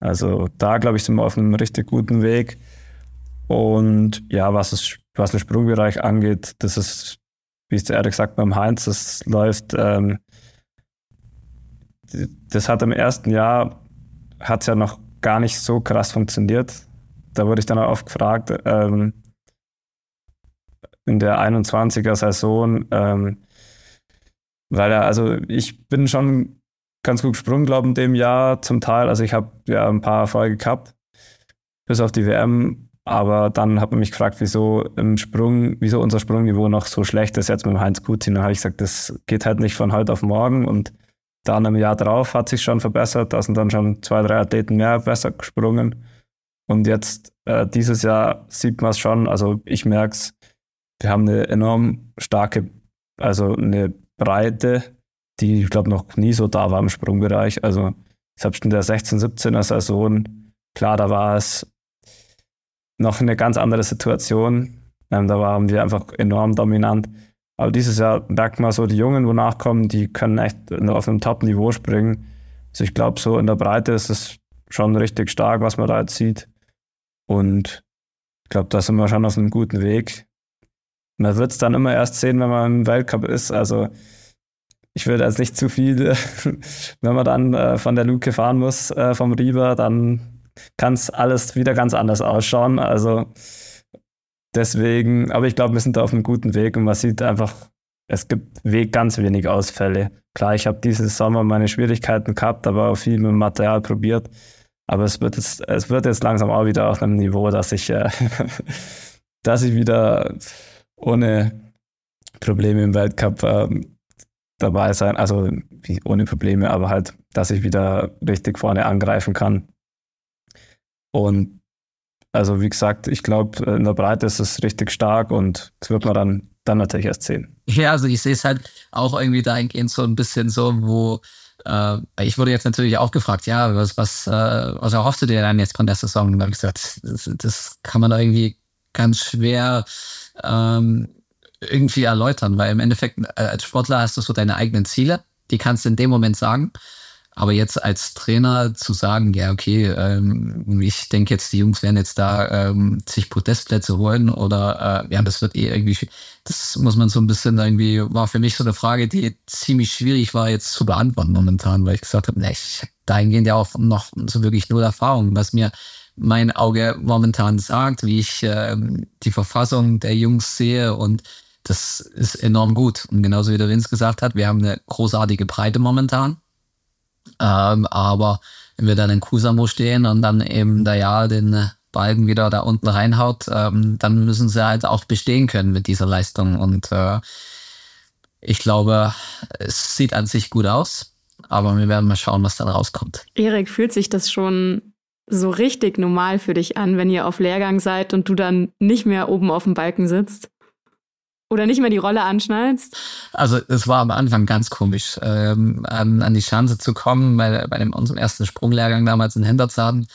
Also da, glaube ich, sind wir auf einem richtig guten Weg. Und ja, was, es, was den Sprungbereich angeht, das ist, wie es der Erik sagt, beim Heinz, das läuft, ähm, das hat im ersten Jahr, hat es ja noch gar nicht so krass funktioniert. Da wurde ich dann auch oft gefragt, ähm, in der 21er Saison, ähm, weil er, also ich bin schon ganz gut gesprungen, glaube ich, in dem Jahr zum Teil. Also ich habe ja ein paar Erfolge gehabt, bis auf die WM. Aber dann hat man mich gefragt, wieso im Sprung, wieso unser Sprungniveau noch so schlecht ist jetzt mit dem Heinz Kutin. Dann habe ich gesagt, das geht halt nicht von heute auf morgen. Und dann im Jahr drauf hat sich schon verbessert. Da sind dann schon zwei, drei Athleten mehr besser gesprungen. Und jetzt äh, dieses Jahr sieht man es schon. Also ich merke es, wir haben eine enorm starke, also eine Breite, die, ich glaube, noch nie so da war im Sprungbereich. Also selbst in der 16, 17er Saison, klar, da war es noch eine ganz andere Situation. Ähm, da waren wir einfach enorm dominant. Aber dieses Jahr merkt man so, die Jungen, wo nachkommen, die können echt auf einem Top-Niveau springen. Also ich glaube, so in der Breite ist es schon richtig stark, was man da jetzt sieht. Und ich glaube, da sind wir schon auf einem guten Weg. Man wird es dann immer erst sehen, wenn man im Weltcup ist. Also ich würde jetzt nicht zu viel, [LAUGHS] wenn man dann äh, von der Luke fahren muss, äh, vom Rieber, dann kann es alles wieder ganz anders ausschauen. Also deswegen, aber ich glaube, wir sind da auf einem guten Weg und man sieht einfach, es gibt ganz wenig Ausfälle. Klar, ich habe dieses Sommer meine Schwierigkeiten gehabt, aber auch viel mit dem Material probiert. Aber es wird jetzt, es wird jetzt langsam auch wieder auf einem Niveau, dass ich, äh, [LAUGHS] dass ich wieder ohne Probleme im Weltcup äh, dabei sein, also ohne Probleme, aber halt, dass ich wieder richtig vorne angreifen kann. Und also wie gesagt, ich glaube, in der Breite ist es richtig stark und das wird man dann, dann natürlich erst sehen. Ja, also ich sehe es halt auch irgendwie dahingehend so ein bisschen so, wo äh, ich wurde jetzt natürlich auch gefragt, ja, was, was, äh, was erhoffst du dir dann jetzt von der Saison? Und da habe ich gesagt, das, das kann man irgendwie ganz schwer ähm, irgendwie erläutern, weil im Endeffekt äh, als Sportler hast du so deine eigenen Ziele, die kannst du in dem Moment sagen. Aber jetzt als Trainer zu sagen, ja, okay, ähm, ich denke jetzt, die Jungs werden jetzt da ähm, sich Podestplätze holen oder äh, ja, das wird eh irgendwie, das muss man so ein bisschen irgendwie, war für mich so eine Frage, die ziemlich schwierig war jetzt zu beantworten momentan, weil ich gesagt habe, ne, ich dahingehend ja auch noch so wirklich null Erfahrung, was mir mein Auge momentan sagt, wie ich äh, die Verfassung der Jungs sehe und das ist enorm gut. Und genauso wie der Vince gesagt hat, wir haben eine großartige Breite momentan. Ähm, aber wenn wir dann in Kusamo stehen und dann eben da ja den Balken wieder da unten reinhaut, ähm, dann müssen sie halt auch bestehen können mit dieser Leistung. Und äh, ich glaube, es sieht an sich gut aus, aber wir werden mal schauen, was dann rauskommt. Erik, fühlt sich das schon so richtig normal für dich an, wenn ihr auf Lehrgang seid und du dann nicht mehr oben auf dem Balken sitzt? Oder nicht mehr die Rolle anschnallst? Also es war am Anfang ganz komisch, ähm, an, an die Chance zu kommen, bei, bei dem, unserem ersten Sprunglehrgang damals in Henderzaden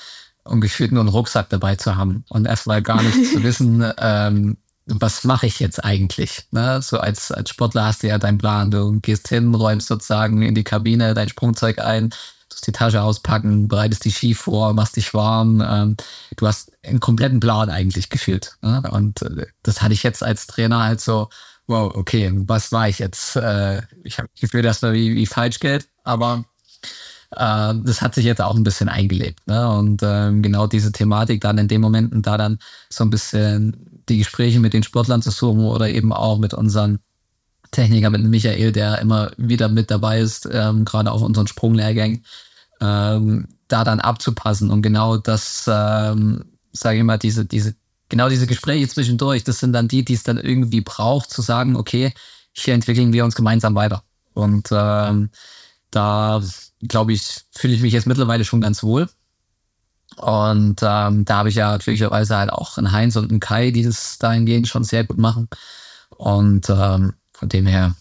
und gefühlt nur einen Rucksack dabei zu haben und erstmal gar nicht zu [LAUGHS] wissen, ähm, was mache ich jetzt eigentlich? Ne? So als, als Sportler hast du ja deinen Plan, du gehst hin, räumst sozusagen in die Kabine dein Sprungzeug ein, die Tasche auspacken, bereitest die Ski vor, machst dich warm. Ähm, du hast einen kompletten Plan eigentlich gefühlt. Ne? Und äh, das hatte ich jetzt als Trainer halt so, wow, okay, was war ich jetzt? Äh, ich habe gefühlt erstmal wie, wie Falschgeld, aber äh, das hat sich jetzt auch ein bisschen eingelebt. Ne? Und ähm, genau diese Thematik dann in dem Moment und da dann so ein bisschen die Gespräche mit den Sportlern zu suchen oder eben auch mit unseren Techniker, mit Michael, der immer wieder mit dabei ist, ähm, gerade auf unseren Sprunglehrgängen, ähm, da dann abzupassen und genau das, ähm, sage ich mal, diese, diese, genau diese Gespräche zwischendurch, das sind dann die, die es dann irgendwie braucht, zu sagen, okay, hier entwickeln wir uns gemeinsam weiter. Und ähm, da, glaube ich, fühle ich mich jetzt mittlerweile schon ganz wohl. Und ähm, da habe ich ja natürlicherweise halt auch einen Heinz und einen Kai, die das dahingehend schon sehr gut machen. Und ähm, von dem her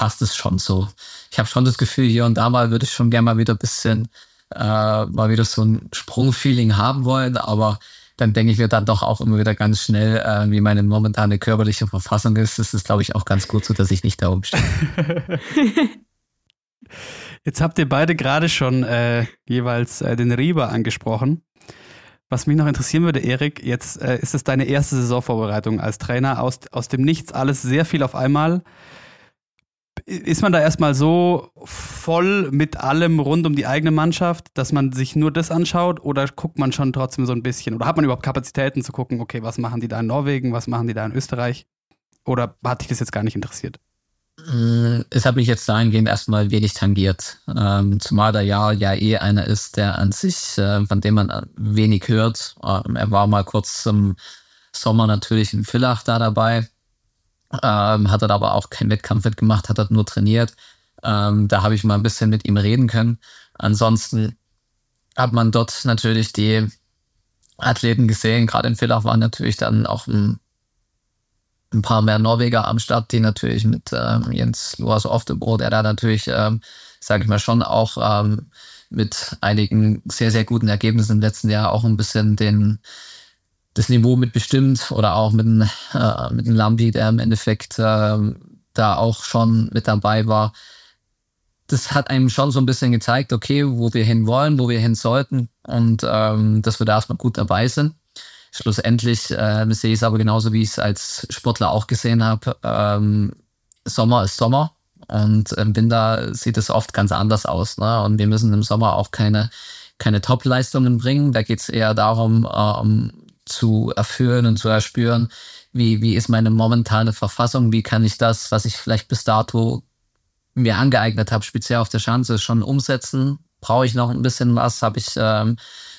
passt es schon so. Ich habe schon das Gefühl, hier und da mal würde ich schon gerne mal wieder ein bisschen äh, mal wieder so ein Sprungfeeling haben wollen, aber dann denke ich mir dann doch auch immer wieder ganz schnell, äh, wie meine momentane körperliche Verfassung ist. Das ist, glaube ich, auch ganz gut so, dass ich nicht da oben stehe. [LAUGHS] Jetzt habt ihr beide gerade schon äh, jeweils äh, den Rieber angesprochen. Was mich noch interessieren würde, Erik, jetzt äh, ist es deine erste Saisonvorbereitung als Trainer aus, aus dem Nichts, alles sehr viel auf einmal. Ist man da erstmal so voll mit allem rund um die eigene Mannschaft, dass man sich nur das anschaut oder guckt man schon trotzdem so ein bisschen? Oder hat man überhaupt Kapazitäten zu gucken, okay, was machen die da in Norwegen, was machen die da in Österreich? Oder hat dich das jetzt gar nicht interessiert? Mm, es hat mich jetzt dahingehend erstmal wenig tangiert. Ähm, zumal der Jahr ja eh einer ist, der an sich, äh, von dem man wenig hört. Ähm, er war mal kurz zum Sommer natürlich in Villach da dabei. Ähm, hat er aber auch keinen Wettkampf mitgemacht, hat er nur trainiert. Ähm, da habe ich mal ein bisschen mit ihm reden können. Ansonsten hat man dort natürlich die Athleten gesehen. Gerade in Villach waren natürlich dann auch ein ein paar mehr Norweger am Start, die natürlich mit ähm, Jens Loas Oftebro, der da natürlich, ähm, sage ich mal, schon auch ähm, mit einigen sehr, sehr guten Ergebnissen im letzten Jahr auch ein bisschen den das Niveau mitbestimmt oder auch mit dem, äh, mit dem Lambi, der im Endeffekt äh, da auch schon mit dabei war. Das hat einem schon so ein bisschen gezeigt, okay, wo wir hin wollen, wo wir hin sollten und ähm, dass wir da erstmal gut dabei sind. Schlussendlich äh, sehe ich es aber genauso, wie ich es als Sportler auch gesehen habe. Ähm, Sommer ist Sommer und im Winter sieht es oft ganz anders aus. Ne? Und wir müssen im Sommer auch keine, keine Top-Leistungen bringen. Da geht es eher darum, ähm, zu erfüllen und zu erspüren, wie, wie ist meine momentane Verfassung, wie kann ich das, was ich vielleicht bis dato mir angeeignet habe, speziell auf der Schanze, schon umsetzen. Brauche ich noch ein bisschen was? Habe ich ähm,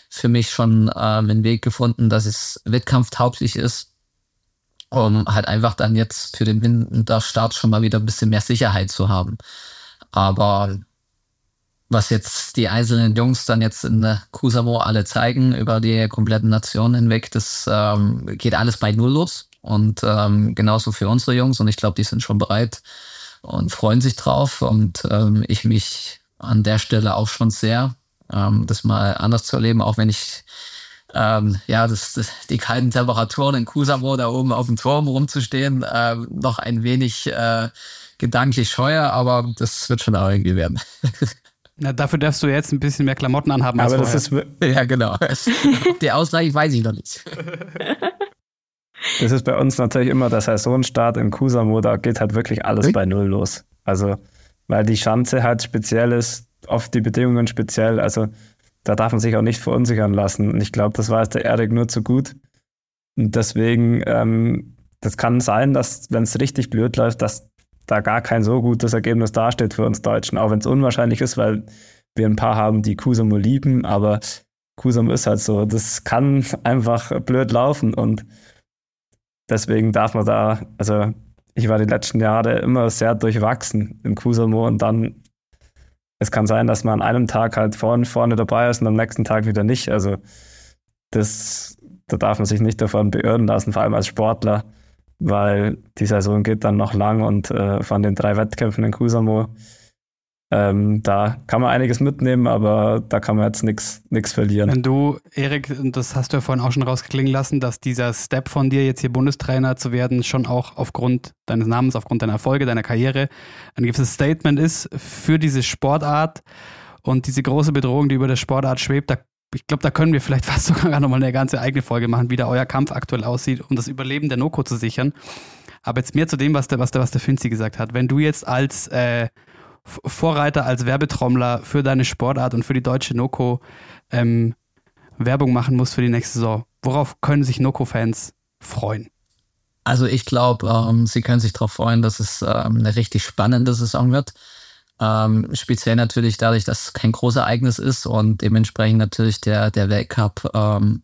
für mich schon ähm, einen Weg gefunden, dass es wettkampftauglich ist, um halt einfach dann jetzt für den Winterstart schon mal wieder ein bisschen mehr Sicherheit zu haben. Aber was jetzt die einzelnen Jungs dann jetzt in Kusamo alle zeigen über die kompletten Nationen hinweg, das ähm, geht alles bei Null los. Und ähm, genauso für unsere Jungs. Und ich glaube, die sind schon bereit und freuen sich drauf. Und ähm, ich mich an der Stelle auch schon sehr ähm, das mal anders zu erleben, auch wenn ich ähm, ja, das, das, die kalten Temperaturen in Kusamo da oben auf dem Turm rumzustehen, äh, noch ein wenig äh, gedanklich scheuer, aber das wird schon auch irgendwie werden. [LAUGHS] Na, dafür darfst du jetzt ein bisschen mehr Klamotten anhaben als aber das vorher. ist [LAUGHS] Ja, genau. [LAUGHS] Die Ausreichend weiß ich noch nicht. Das ist bei uns natürlich immer der Saisonstart in Kusamo, da geht halt wirklich alles bei Null los. Also, weil die Schanze halt speziell ist, oft die Bedingungen speziell. Also da darf man sich auch nicht verunsichern lassen. Und ich glaube, das weiß der Erik nur zu gut. Und deswegen, ähm, das kann sein, dass, wenn es richtig blöd läuft, dass da gar kein so gutes Ergebnis dasteht für uns Deutschen. Auch wenn es unwahrscheinlich ist, weil wir ein paar haben, die Kusamo lieben, aber Kusamo ist halt so. Das kann einfach blöd laufen und deswegen darf man da, also ich war die letzten Jahre immer sehr durchwachsen in Kusamo und dann es kann sein, dass man an einem Tag halt vorne, vorne dabei ist und am nächsten Tag wieder nicht. Also das, da darf man sich nicht davon beirren lassen, vor allem als Sportler, weil die Saison geht dann noch lang und äh, von den drei Wettkämpfen in Kusamo ähm, da kann man einiges mitnehmen, aber da kann man jetzt nichts verlieren. Wenn du, Erik, das hast du ja vorhin auch schon rausgeklingen lassen, dass dieser Step von dir, jetzt hier Bundestrainer zu werden, schon auch aufgrund deines Namens, aufgrund deiner Erfolge, deiner Karriere, ein gewisses Statement ist für diese Sportart und diese große Bedrohung, die über der Sportart schwebt, da ich glaube, da können wir vielleicht [LAUGHS] fast sogar nochmal eine ganze eigene Folge machen, wie da euer Kampf aktuell aussieht, um das Überleben der Noko zu sichern. Aber jetzt mehr zu dem, was der, was der, was der Finzi gesagt hat. Wenn du jetzt als äh, Vorreiter als Werbetrommler für deine Sportart und für die deutsche Noko ähm, Werbung machen musst für die nächste Saison. Worauf können sich Noko-Fans freuen? Also ich glaube, ähm, sie können sich darauf freuen, dass es ähm, eine richtig spannende Saison wird. Ähm, speziell natürlich dadurch, dass es kein Großereignis ist und dementsprechend natürlich der, der Weltcup ähm,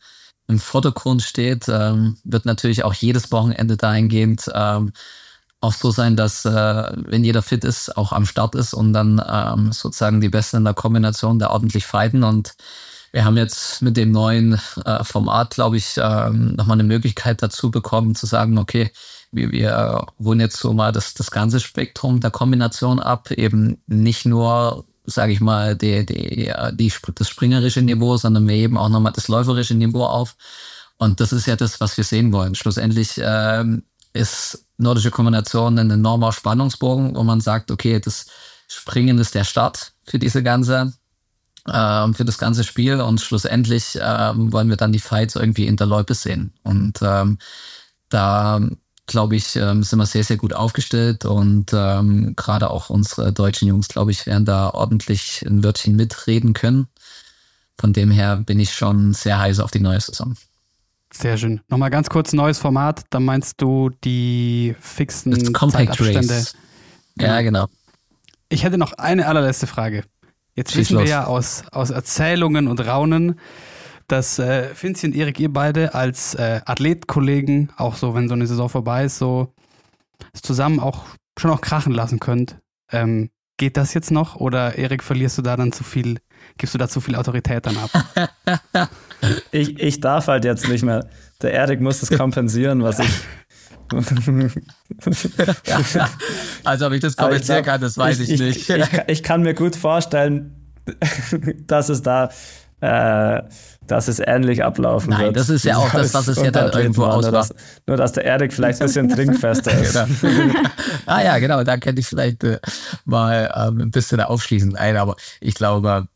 im Vordergrund steht, ähm, wird natürlich auch jedes Wochenende dahingehend ähm, auch so sein, dass äh, wenn jeder fit ist, auch am Start ist und dann ähm, sozusagen die Besten in der Kombination da ordentlich fighten. Und wir haben jetzt mit dem neuen äh, Format, glaube ich, ähm, nochmal eine Möglichkeit dazu bekommen zu sagen, okay, wir, wir holen jetzt so mal das, das ganze Spektrum der Kombination ab, eben nicht nur, sage ich mal, die, die, die, das springerische Niveau, sondern wir heben auch nochmal das läuferische Niveau auf. Und das ist ja das, was wir sehen wollen. Schlussendlich ähm, ist nordische Kombination ein enormer Spannungsbogen, wo man sagt, okay, das Springen ist der Start für diese ganze, ähm, für das ganze Spiel und schlussendlich ähm, wollen wir dann die Fights irgendwie in der Loipe sehen. Und ähm, da glaube ich, ähm, sind wir sehr, sehr gut aufgestellt und ähm, gerade auch unsere deutschen Jungs, glaube ich, werden da ordentlich ein Wörtchen mitreden können. Von dem her bin ich schon sehr heiß auf die neue Saison. Sehr schön. Nochmal ganz kurz neues Format. Da meinst du die fixen das Compact Race. Genau. Ja, genau. Ich hätte noch eine allerletzte Frage. Jetzt Schieß wissen los. wir ja aus, aus Erzählungen und Raunen, dass äh, Finzi und Erik, ihr beide als äh, Athletkollegen, auch so, wenn so eine Saison vorbei ist, so zusammen auch schon auch krachen lassen könnt. Ähm, geht das jetzt noch oder Erik, verlierst du da dann zu viel, gibst du da zu viel Autorität dann ab? [LAUGHS] ich, ich darf halt jetzt nicht mehr. Der Erik muss das kompensieren, was ich. [LAUGHS] also ob ich das kompensieren kann, das weiß ich, ich nicht. Ich, ich, kann mir gut vorstellen, [LAUGHS] dass es da äh, dass es ähnlich ablaufen Nein, wird. Nein, das ist ja auch das, was es ja dann irgendwo ausmacht. Nur dass, der Erik vielleicht ein bisschen trinkfester [LAUGHS] ist. [LAUGHS] ah ja, genau, da könnte ich vielleicht äh, mal ähm, ein bisschen aufschließen. Nein, aber ich glaube,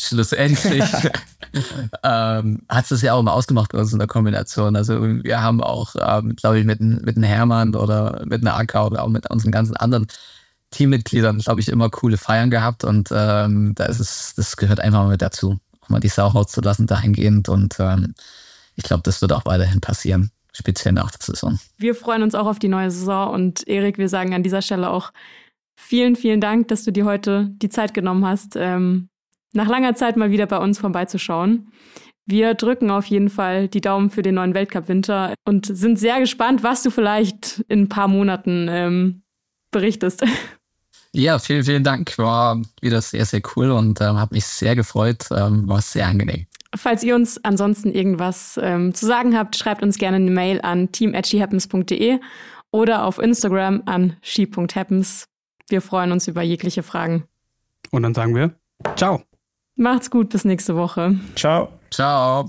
schlussendlich [LAUGHS] ähm, hat es ja auch immer ausgemacht bei uns in der Kombination. Also wir haben auch, ähm, glaube ich, mit, mit einem Hermann oder mit einer AK oder auch mit unseren ganzen anderen Teammitgliedern, glaube ich, immer coole Feiern gehabt und ähm, da ist es, das gehört einfach mal mit dazu mal die Sau rauszulassen dahingehend. Und ähm, ich glaube, das wird auch weiterhin passieren, speziell nach der Saison. Wir freuen uns auch auf die neue Saison und Erik, wir sagen an dieser Stelle auch vielen, vielen Dank, dass du dir heute die Zeit genommen hast, ähm, nach langer Zeit mal wieder bei uns vorbeizuschauen. Wir drücken auf jeden Fall die Daumen für den neuen Weltcup-Winter und sind sehr gespannt, was du vielleicht in ein paar Monaten ähm, berichtest. [LAUGHS] Ja, vielen, vielen Dank. War wieder sehr, sehr cool und ähm, habe mich sehr gefreut. Ähm, war sehr angenehm. Falls ihr uns ansonsten irgendwas ähm, zu sagen habt, schreibt uns gerne eine Mail an team.shehappens.de oder auf Instagram an she.happens. Wir freuen uns über jegliche Fragen. Und dann sagen wir Ciao. Macht's gut, bis nächste Woche. Ciao. Ciao.